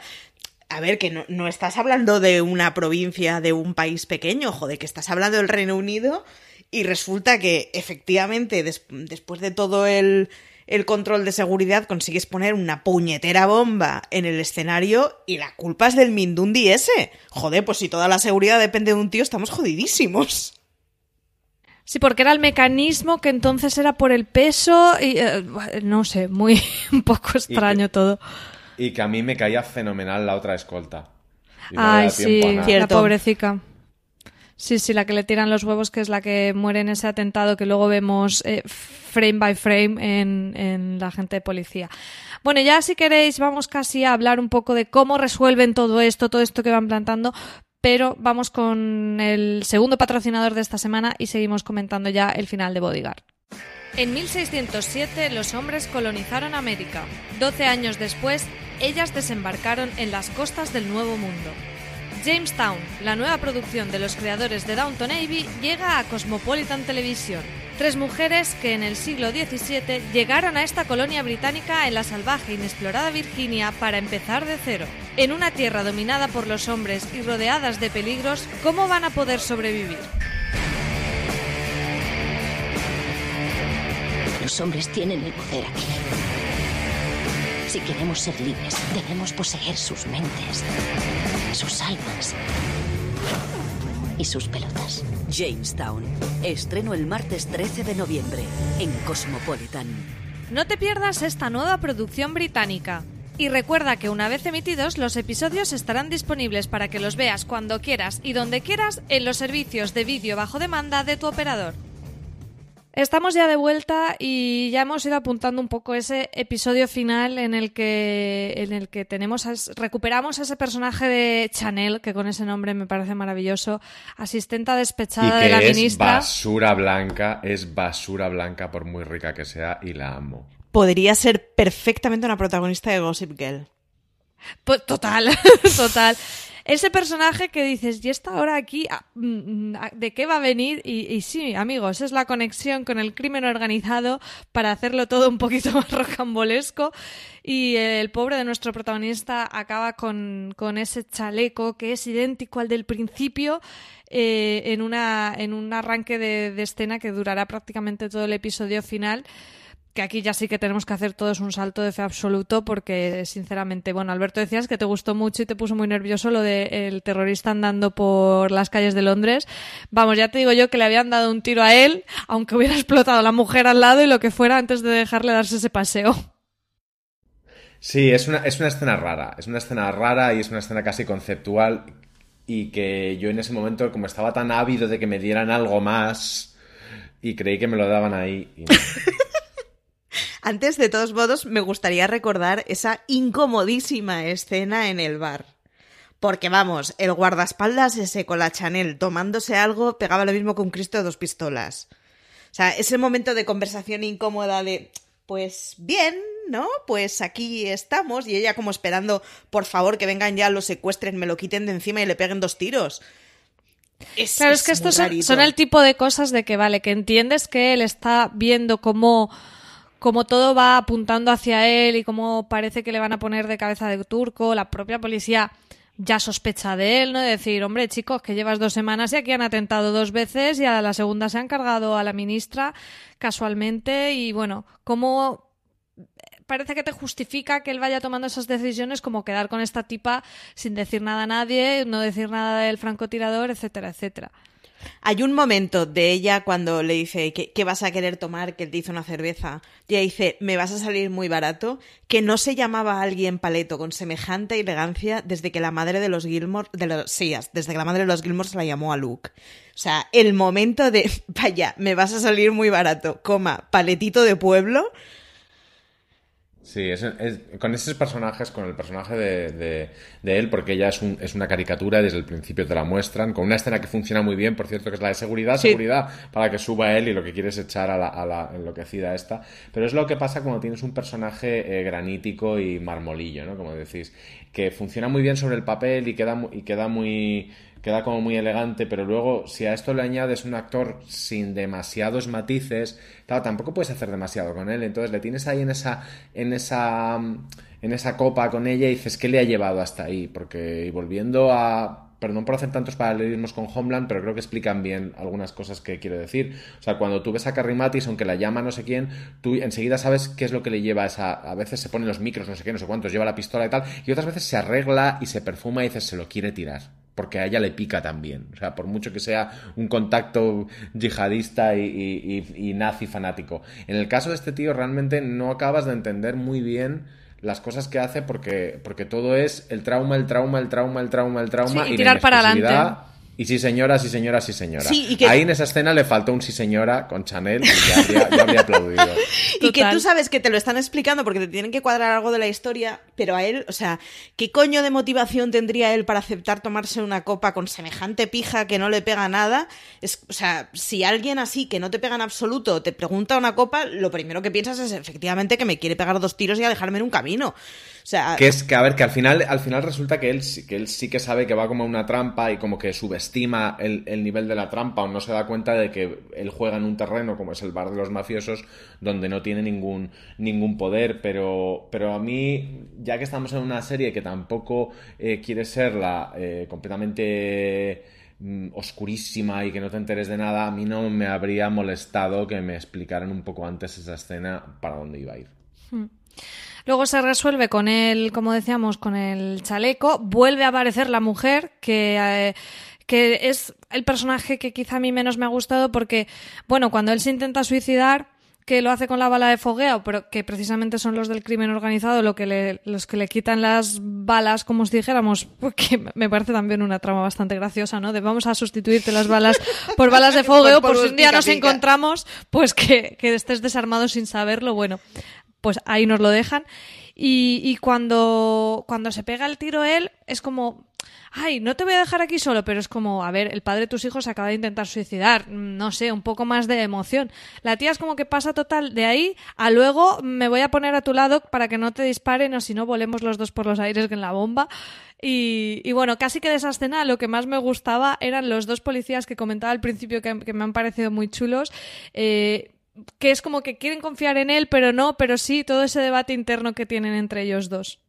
a ver, que no, estás hablando de una provincia, de un país pequeño, joder, que estás hablando del Reino Unido y resulta que efectivamente después de todo el, el control de seguridad consigues poner una puñetera bomba en el escenario y la culpa es del Mindundi ese. Joder, pues si toda la seguridad depende de un tío, estamos jodidísimos. Sí, porque era el mecanismo que entonces era por el peso y eh, no sé, muy un poco extraño todo. Y que a mí me caía fenomenal la otra escolta. Ay, sí, la pobrecica. Sí, sí, la que le tiran los huevos, que es la que muere en ese atentado que luego vemos eh, frame by frame en, en, la gente de policía. Bueno, ya si queréis vamos casi a hablar un poco de cómo resuelven todo esto, todo esto que van plantando, pero vamos con el segundo patrocinador de esta semana y seguimos comentando ya el final de Bodyguard. En 1607 los hombres colonizaron América. Doce años después, ellas desembarcaron en las costas del Nuevo Mundo. Jamestown, la nueva producción de los creadores de Downton Abbey, llega a Cosmopolitan Television. Tres mujeres que en el siglo XVII llegaron a esta colonia británica en la salvaje e inexplorada Virginia para empezar de cero. En una tierra dominada por los hombres y rodeadas de peligros, ¿cómo van a poder sobrevivir? Los hombres tienen el poder aquí. Si queremos ser libres, debemos poseer sus mentes, sus almas y sus pelotas. Jamestown. Estreno el martes 13 de noviembre en Cosmopolitan. No te pierdas esta nueva producción británica. Y recuerda que una vez emitidos, los episodios estarán disponibles para que los veas cuando quieras y donde quieras en los servicios de vídeo bajo demanda de tu operador. Estamos ya de vuelta y ya hemos ido apuntando un poco ese episodio final en el que, en el que tenemos recuperamos ese personaje de Chanel, que con ese nombre me parece maravilloso, asistenta despechada de la es ministra. Basura blanca, es basura blanca por muy rica que sea y la amo. Podría ser perfectamente una protagonista de Gossip Girl. Pues, total, total ese personaje que dices, ¿y esta hora aquí? Ah, mm, mm, ¿De qué va a venir? Y, sí, amigos, es la conexión con el crimen organizado para hacerlo todo un poquito más rocambolesco. Y el pobre de nuestro protagonista acaba con, ese chaleco que es idéntico al del principio. Eh, en, una, en un arranque de escena que durará prácticamente todo el episodio final que aquí ya sí que tenemos que hacer todos un salto de fe absoluto porque sinceramente, bueno, Alberto decías que te gustó mucho y te puso muy nervioso lo del terrorista andando por las calles de Londres. Vamos, ya te digo yo que le habían dado un tiro a él, aunque hubiera explotado la mujer al lado y lo que fuera antes de dejarle darse ese paseo. Sí, es una, es una escena rara, es una escena rara y es una escena casi conceptual y que yo en ese momento, como estaba tan ávido de que me dieran algo más y creí que me lo daban ahí. Y Antes, de todos modos, me gustaría recordar esa incomodísima escena en el bar. Porque vamos, el guardaespaldas ese con la Chanel tomándose algo pegaba lo mismo que un Cristo de dos pistolas. O sea, ese momento de conversación incómoda de, pues bien, ¿no? Pues aquí estamos y ella como esperando, por favor, que vengan ya, lo secuestren, me lo quiten de encima y le peguen dos tiros. claro, es que estos son, son, el tipo de cosas de que, vale, que entiendes que él está viendo cómo como todo va apuntando hacia él y como parece que le van a poner de cabeza de turco, la propia policía ya sospecha de él, ¿no? De decir, hombre, chicos, que llevas dos semanas y aquí han atentado dos veces y a la segunda se han cargado a la ministra casualmente y bueno, como parece que te justifica que él vaya tomando esas decisiones como quedar con esta tipa sin decir nada a nadie, no decir nada del francotirador, etcétera, etcétera. Hay un momento de ella cuando le dice ¿qué, vas a querer tomar, que él dice una cerveza. Y ella dice, me vas a salir muy barato, que no se llamaba a alguien paleto con semejante elegancia desde que la madre de los Gilmore, de los, sí, desde que la madre de los Gilmore se la llamó a Luke. O sea, el momento de, vaya, me vas a salir muy barato, coma, paletito de pueblo, Sí, es, con esos personajes, con el personaje de, él, porque ella es, un, es, una caricatura, desde el principio te la muestran, con una escena que funciona muy bien, por cierto, que es la de seguridad, seguridad, para que suba él y lo que quiere es echar a la, a la enloquecida esta. Pero es lo que pasa cuando tienes un personaje eh, granítico y marmolillo, ¿no? Como decís, que funciona muy bien sobre el papel y queda, y queda muy queda como muy elegante, pero luego si a esto le añades un actor sin demasiados matices, claro, tampoco puedes hacer demasiado con él, entonces le tienes ahí en esa en esa en esa copa con ella y dices, ¿qué le ha llevado hasta ahí? Porque y volviendo a perdón por hacer tantos paralelismos con Homeland, pero creo que explican bien algunas cosas que quiero decir. O sea, cuando tú ves a Carrie Matis, aunque la llama no sé quién, tú enseguida sabes qué es lo que le lleva a esa... A veces se ponen los micros, no sé qué, no sé cuántos, lleva la pistola y tal, y otras veces se arregla y se perfuma y dices, se lo quiere tirar porque a ella le pica también. O sea, por mucho que sea un contacto yihadista y, nazi fanático. En el caso de este tío, realmente no acabas de entender muy bien las cosas que hace porque, porque todo es el trauma, el trauma, el trauma, el trauma, el trauma y, tirar para adelante y sí señora, sí señora, sí señora. Ahí en esa escena le faltó un sí señora con Chanel y ya habría, aplaudido. y que tú sabes que te lo están explicando porque te tienen que cuadrar algo de la historia, pero a él, o sea, ¿qué coño de motivación tendría él para aceptar tomarse una copa con semejante pija que no le pega nada? Es, o sea, si alguien así que no te pega en absoluto te pregunta una copa, lo primero que piensas es efectivamente que me quiere pegar dos tiros y a dejarme en un camino. Que es que, a ver, que al final, al final resulta que él, que él sí que sabe que va como una trampa y como que su subestima el, el, nivel de la trampa o no se da cuenta de que él juega en un terreno como es el bar de los mafiosos donde no tiene ningún, ningún poder. Pero, pero a mí, ya que estamos en una serie que tampoco eh, quiere ser la eh, completamente mm, oscurísima y que no te enteres de nada, a mí no me habría molestado que me explicaran un poco antes esa escena para dónde iba a ir. Hmm. Luego se resuelve con el, como decíamos, con el chaleco. Vuelve a aparecer la mujer que, eh, que es el personaje que quizá a mí menos me ha gustado porque, bueno, cuando él se intenta suicidar, que lo hace con la bala de fogueo, pero que precisamente son los del crimen organizado lo que le, los que le quitan las balas, como os dijéramos, porque me parece también una trama bastante graciosa, ¿no? De vamos a sustituirte las balas por balas de fogueo, por, si un día nos encontramos, pues que, que estés desarmado sin saberlo, bueno pues ahí nos lo dejan. Y, y, cuando, cuando se pega el tiro él, es como, ay, no te voy a dejar aquí solo, pero es como, a ver, el padre de tus hijos acaba de intentar suicidar, no sé, un poco más de emoción. La tía es como que pasa total de ahí a luego me voy a poner a tu lado para que no te disparen o si no volemos los dos por los aires en la bomba. Y, y, bueno, casi que de esa escena lo que más me gustaba eran los dos policías que comentaba al principio que, que me han parecido muy chulos. Eh, que es como que quieren confiar en él, pero no, pero sí, todo ese debate interno que tienen entre ellos dos.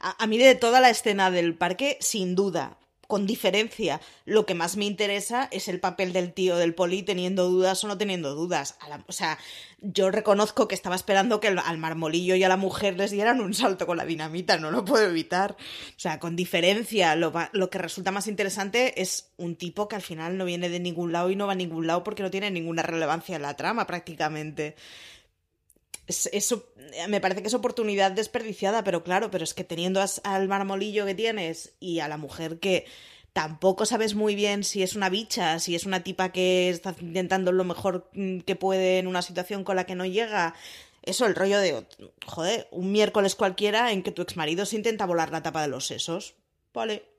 A, mí de toda la escena del parque, sin duda, con diferencia, lo que más me interesa es el papel del tío del poli teniendo dudas o no teniendo dudas. La, o sea, yo reconozco que estaba esperando que el, al marmolillo y a la mujer les dieran un salto con la dinamita, no lo puedo evitar. O sea, con diferencia, lo, lo que resulta más interesante es un tipo que al final no viene de ningún lado y no va a ningún lado porque no tiene ninguna relevancia en la trama prácticamente me parece que es oportunidad desperdiciada, pero claro, pero es que teniendo al marmolillo que tienes y a la mujer que tampoco sabes muy bien si es una bicha, si es una tipa que está intentando lo mejor mm, que puede en una situación con la que no llega. Eso, el rollo de, joder, un miércoles cualquiera en que tu exmarido se intenta volar la tapa de los sesos. Vale.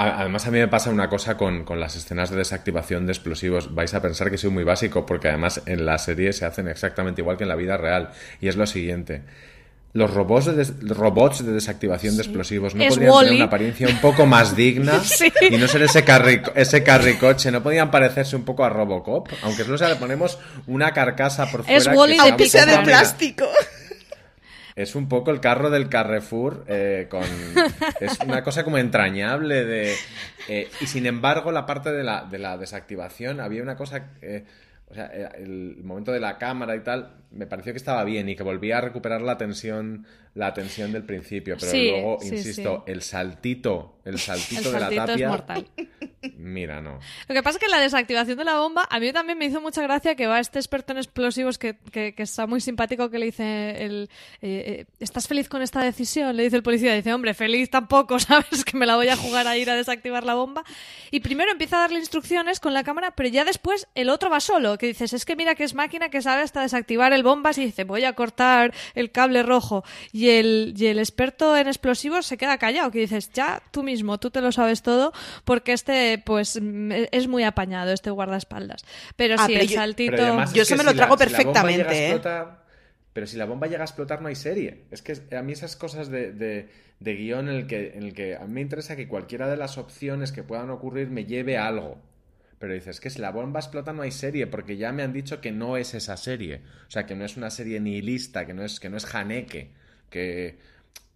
Además, a mí me pasa una cosa con, con, las escenas de desactivación de explosivos. Vais a pensar que soy muy básico, porque además en la serie se hacen exactamente igual que en la vida real. Y es lo siguiente. Los robots de, des robots de desactivación sí. de explosivos no es podrían Wally. tener una apariencia un poco más digna sí. y no ser ese, carri ese carricoche. No podían parecerse un poco a Robocop, aunque solo se le ponemos una carcasa por fuera. Es Wally de plástico. Es un poco el carro del Carrefour, eh, con es una cosa como entrañable de... Eh, y sin embargo, la parte de la, de la desactivación, había una cosa... Eh, o sea, el momento de la cámara y tal, me pareció que estaba bien y que volvía a recuperar la tensión, la tensión del principio. Pero sí, luego, sí, insisto, sí. el saltito, el saltito, el de saltito la tapia. Es mortal. Mira, no. Lo que pasa es que la desactivación de la bomba, a mí también me hizo mucha gracia que va este experto en explosivos que, que, que está muy simpático que le dice el eh, ¿estás feliz con esta decisión? Le dice el policía, dice, hombre, feliz tampoco, ¿sabes? Que me la voy a jugar a ir a desactivar la bomba. Y primero empieza a darle instrucciones con la cámara, pero ya después el otro va solo, que dices, es que mira que es máquina que sabe hasta desactivar el bombas y dice, voy a cortar el cable rojo. Y el, y el experto en explosivos se queda callado, que dices, ya tú mismo, tú te lo sabes todo, porque este, pues, es muy apañado, este guardaespaldas. Pero ah, sí, pero el yo, saltito... yo se me lo trago la, perfectamente, si ¿eh? explotar, pero si la bomba llega a explotar no hay serie. Es que a mí esas cosas de, de, de guion en el, que, en el que a mí me interesa que cualquiera de las opciones que puedan ocurrir me lleve a algo. Pero dices que si la bomba explota no hay serie, porque ya me han dicho que no es esa serie. O sea, que no es una serie nihilista, que no es, que no es Haneke, que,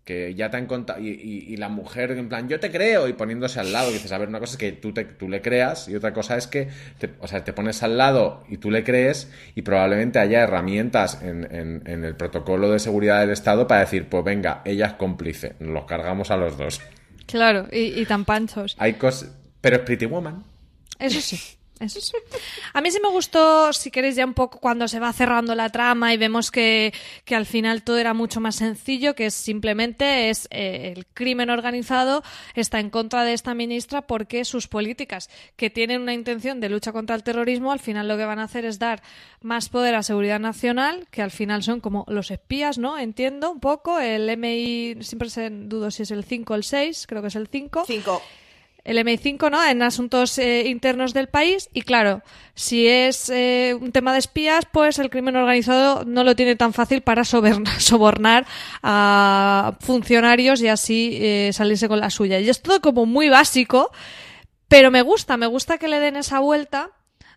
que ya te han contado. Y, y, y, la mujer, en plan, yo te creo, y poniéndose al lado, y dices, a ver, una cosa es que tú, te, tú le creas, y otra cosa es que, te, o sea, te pones al lado y tú le crees, y probablemente haya herramientas en, en, en el protocolo de seguridad del Estado para decir, pues venga, ella es cómplice, nos los cargamos a los dos. Claro, y, y tan panchos. Hay cosas. Pero es Pretty Woman. Eso sí. A mí sí me gustó, si queréis, ya un poco cuando se va cerrando la trama y vemos que, al final todo era mucho más sencillo, que simplemente es eh, el crimen organizado está en contra de esta ministra porque sus políticas, que tienen una intención de lucha contra el terrorismo, al final lo que van a hacer es dar más poder a seguridad nacional, que al final son como los espías, ¿no? Entiendo un poco. El MI, siempre se dudo si es el 5 o el 6, creo que es el 5. 5 el MI5, ¿no? En asuntos eh, internos del país. Y claro, si es eh, un tema de espías, pues el crimen organizado no lo tiene tan fácil para sobornar a funcionarios y así eh, salirse con la suya. Y es todo como muy básico. Pero me gusta, me gusta que le den esa vuelta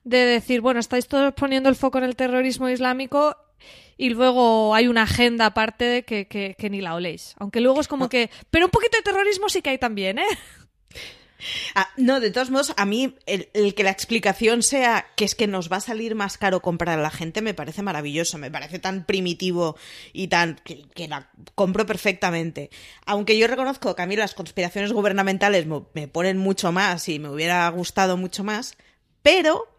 de decir, bueno, estáis todos poniendo el foco en el terrorismo islámico y luego hay una agenda aparte de que, que, que ni la oléis. Aunque luego es como que, pero un poquito de terrorismo sí que hay también, ¿eh? Ah, no, de todos modos, a mí el, que la explicación sea que es que nos va a salir más caro comprar a la gente me parece maravilloso, me parece tan primitivo y tan que, la compro perfectamente. Aunque yo reconozco que a mí las conspiraciones gubernamentales me, me ponen mucho más y me hubiera gustado mucho más, pero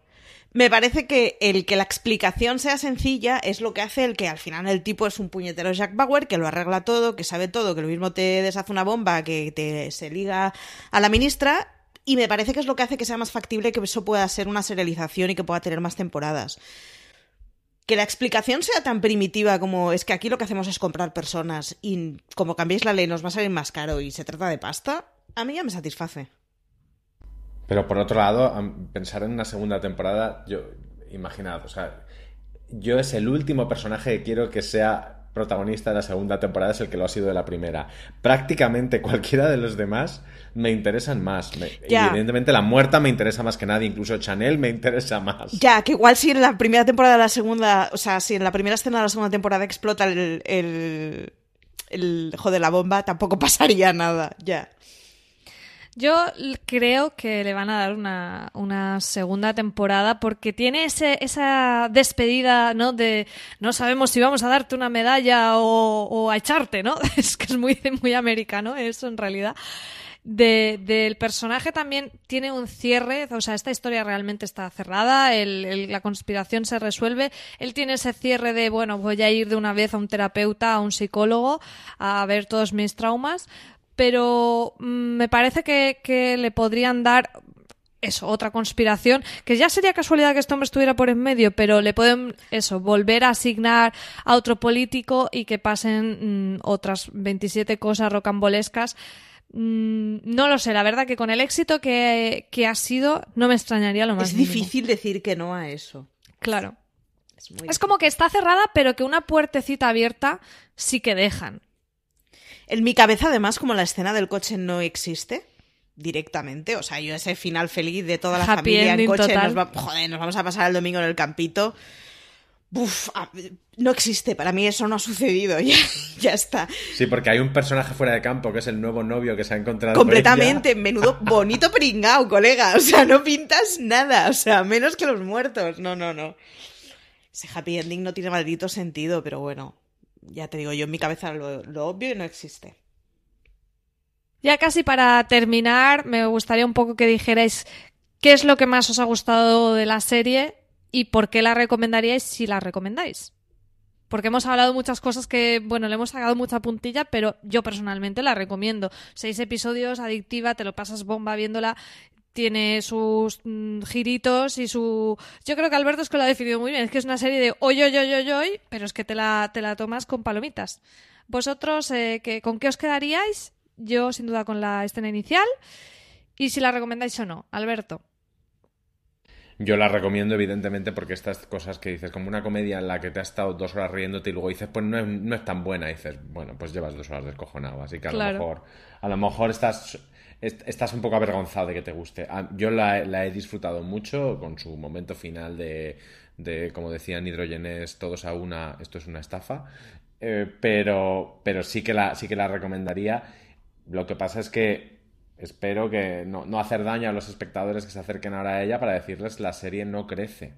me parece que el que la explicación sea sencilla es lo que hace el que al final el tipo es un puñetero Jack Bauer, que lo arregla todo, que sabe todo, que lo mismo te deshace una bomba, que te se liga a la ministra, y me parece que es lo que hace que sea más factible que eso pueda ser una serialización y que pueda tener más temporadas. Que la explicación sea tan primitiva como es que aquí lo que hacemos es comprar personas y como cambiéis la ley nos va a salir más caro y se trata de pasta, a mí ya me satisface. Pero por otro lado, pensar en una segunda temporada, yo, imaginad, o sea, yo es el último personaje que quiero que sea protagonista de la segunda temporada, es el que lo ha sido de la primera. Prácticamente cualquiera de los demás me interesan más. Me. Evidentemente la muerta me interesa más que nadie, incluso Chanel me interesa más. Ya, que igual si en la primera temporada de la segunda, o sea, si en la primera escena de la segunda temporada explota el, el, el joder, la bomba, tampoco pasaría nada, ya. Yo creo que le van a dar una, una segunda temporada porque tiene ese, esa despedida, ¿no? De no sabemos si vamos a darte una medalla o, o a echarte, ¿no? Es que es muy, muy americano eso en realidad. De, del personaje también tiene un cierre, o sea, esta historia realmente está cerrada, el- el- la conspiración se resuelve, él tiene ese cierre de, bueno, voy a ir de una vez a un terapeuta, a un psicólogo, a ver todos mis traumas, pero mm, me parece que, que le podrían dar eso, otra conspiración, que ya sería casualidad que este hombre estuviera por en medio, pero le pueden, eso, volver a asignar a otro político y que pasen mm, otras 27 cosas rocambolescas. Mm, no lo sé, la verdad que con el éxito que, que ha sido, no me extrañaría lo más Es mínimo. difícil decir que no a eso. Claro. Es como que está cerrada, pero que una puertecita abierta sí que dejan. En mi cabeza, además, como la escena del coche no existe directamente, o sea, yo ese final feliz de toda la Happy familia en coche, total. nos va- joder, nos vamos a pasar el domingo en el campito. Uf, ah, no existe, para mí eso no ha sucedido, ya, ya está. Sí, porque hay un personaje fuera de campo que es el nuevo novio que se ha encontrado. Completamente, menudo bonito pringao, colega, o sea, no pintas nada, o sea, menos que los muertos, no, no, no. Ese happy ending no tiene maldito sentido, pero bueno, ya te digo, yo en mi cabeza lo, lo obvio y no existe. Ya casi para terminar, me gustaría un poco que dijerais qué es lo que más os ha gustado de la serie y por qué la recomendaríais si la recomendáis. Porque hemos hablado muchas cosas que, bueno, le hemos sacado mucha puntilla, pero yo personalmente la recomiendo. Seis episodios, adictiva, te lo pasas bomba viéndola, tiene sus mm, giritos y su... Yo creo que Alberto es que lo ha definido muy bien, es que es una serie de hoy, hoy, hoy, hoy, hoy, pero es que te la, te la tomas con palomitas. Vosotros, eh, que, ¿con qué os quedaríais? Yo, sin duda, con la escena inicial. Y si la recomendáis o no. Alberto. Yo la recomiendo, evidentemente, porque estas cosas que dices, como una comedia en la que te has estado dos horas riéndote y luego dices, pues no es, no es tan buena, y dices, bueno, pues llevas dos horas descojonado, así que a Claro. lo mejor, a lo mejor estás, est- estás un poco avergonzado de que te guste. Ah, Yo la, la he disfrutado mucho con su momento final de, de como decían hidrogenes, todos a una, esto es una estafa, Eh, pero, pero sí que la, sí que la recomendaría. Lo que pasa es que espero que no, no hacer daño a los espectadores que se acerquen ahora a ella para decirles la serie no crece.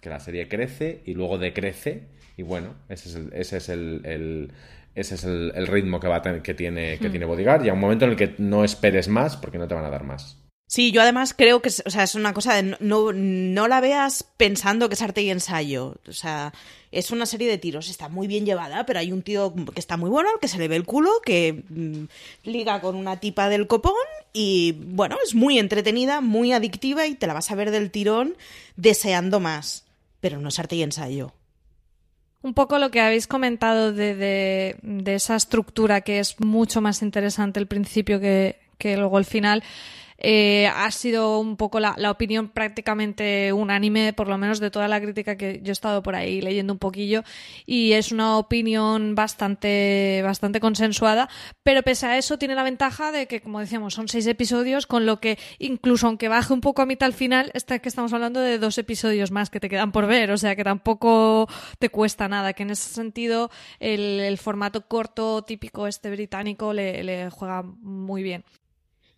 Que la serie crece y luego decrece. Y bueno, ese es el, ese es el, el- ese es el, el ritmo que, va a que, tiene, que tiene Bodyguard. Y a un momento en el que no esperes más porque no te van a dar más. Sí, yo además creo que es, o sea, es una cosa de no, no, no la veas pensando que es arte y ensayo. O sea, es una serie de tiros, está muy bien llevada, pero hay un tío que está muy bueno, al que se le ve el culo, que mm, liga con una tipa del copón y bueno, es muy entretenida, muy adictiva y te la vas a ver del tirón deseando más. Pero no es arte y ensayo. Un poco lo que habéis comentado de, de- de esa estructura que es mucho más interesante el principio que, que luego el final. Eh, ha sido un poco la, opinión prácticamente unánime, por lo menos de toda la crítica que yo he estado por ahí leyendo un poquillo, y es una opinión bastante, bastante consensuada, pero pese a eso tiene la ventaja de que, como decíamos, son seis episodios, con lo que incluso aunque baje un poco a mitad al final, está que estamos hablando de dos episodios más que te quedan por ver, o sea que tampoco te cuesta nada, que en ese sentido el, formato corto típico este británico le juega muy bien.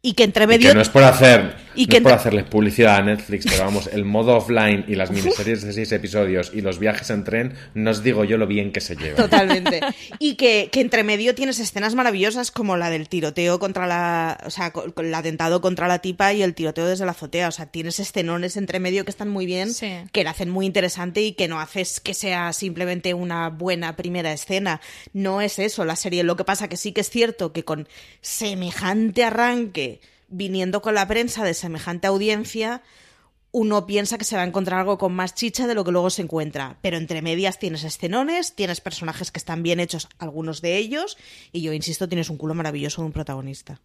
Y que entre medio. que no es por hacer. Y no es por hacerles publicidad a Netflix, pero vamos, el modo offline y las miniseries de seis episodios y los viajes en tren, no os digo yo lo bien que se lleva. Totalmente. Y que, que, entre medio tienes escenas maravillosas como la del tiroteo contra la. O sea, el atentado contra la tipa y el tiroteo desde la azotea. O sea, tienes escenones entre medio que están muy bien, sí. que la hacen muy interesante y que no haces que sea simplemente una buena primera escena. No es eso la serie. Lo que pasa que sí que es cierto que con semejante arranque viniendo con la prensa de semejante audiencia, uno piensa que se va a encontrar algo con más chicha de lo que luego se encuentra. Pero entre medias tienes escenones, tienes personajes que están bien hechos, algunos de ellos, y yo insisto, tienes un culo maravilloso de un protagonista.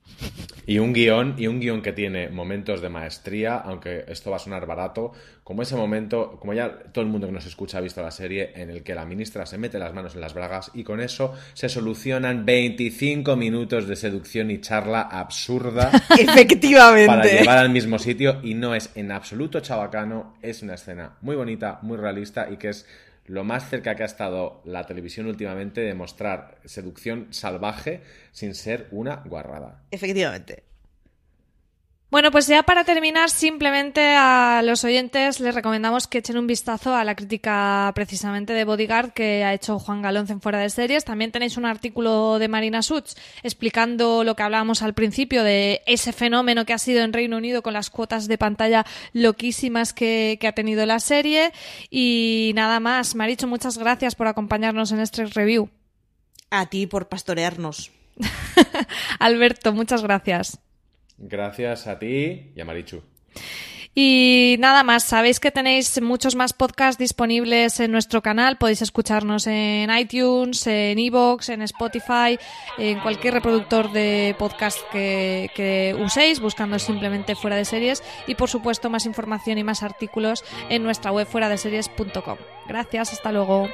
Y un guion, y un guion que tiene momentos de maestría, aunque esto va a sonar barato, como ese momento, como ya todo el mundo que nos escucha ha visto la serie, en el que la ministra se mete las manos en las bragas y con eso se solucionan 25 minutos de seducción y charla absurda. Efectivamente. Para llevar al mismo sitio y no es en absoluto chabacano, es una escena muy bonita, muy realista y que es lo más cerca que ha estado la televisión últimamente de mostrar seducción salvaje sin ser una guarrada. Efectivamente. Bueno, pues ya para terminar, simplemente a los oyentes les recomendamos que echen un vistazo a la crítica precisamente de Bodyguard que ha hecho Juan Galonce en Fuera de Series. También tenéis un artículo de Marina Such explicando lo que hablábamos al principio de ese fenómeno que ha sido en Reino Unido con las cuotas de pantalla loquísimas que, que ha tenido la serie. Y nada más, Maricho, muchas gracias por acompañarnos en este review. A ti por pastorearnos. Alberto, muchas gracias. Gracias a ti y a Marichu. Y nada más, sabéis que tenéis muchos más podcasts disponibles en nuestro canal. Podéis escucharnos en iTunes, en Evox, en Spotify, en cualquier reproductor de podcast que, que, uséis, buscando simplemente fuera de series. Y por supuesto, más información y más artículos en nuestra web fuera de series.com. Gracias, hasta luego.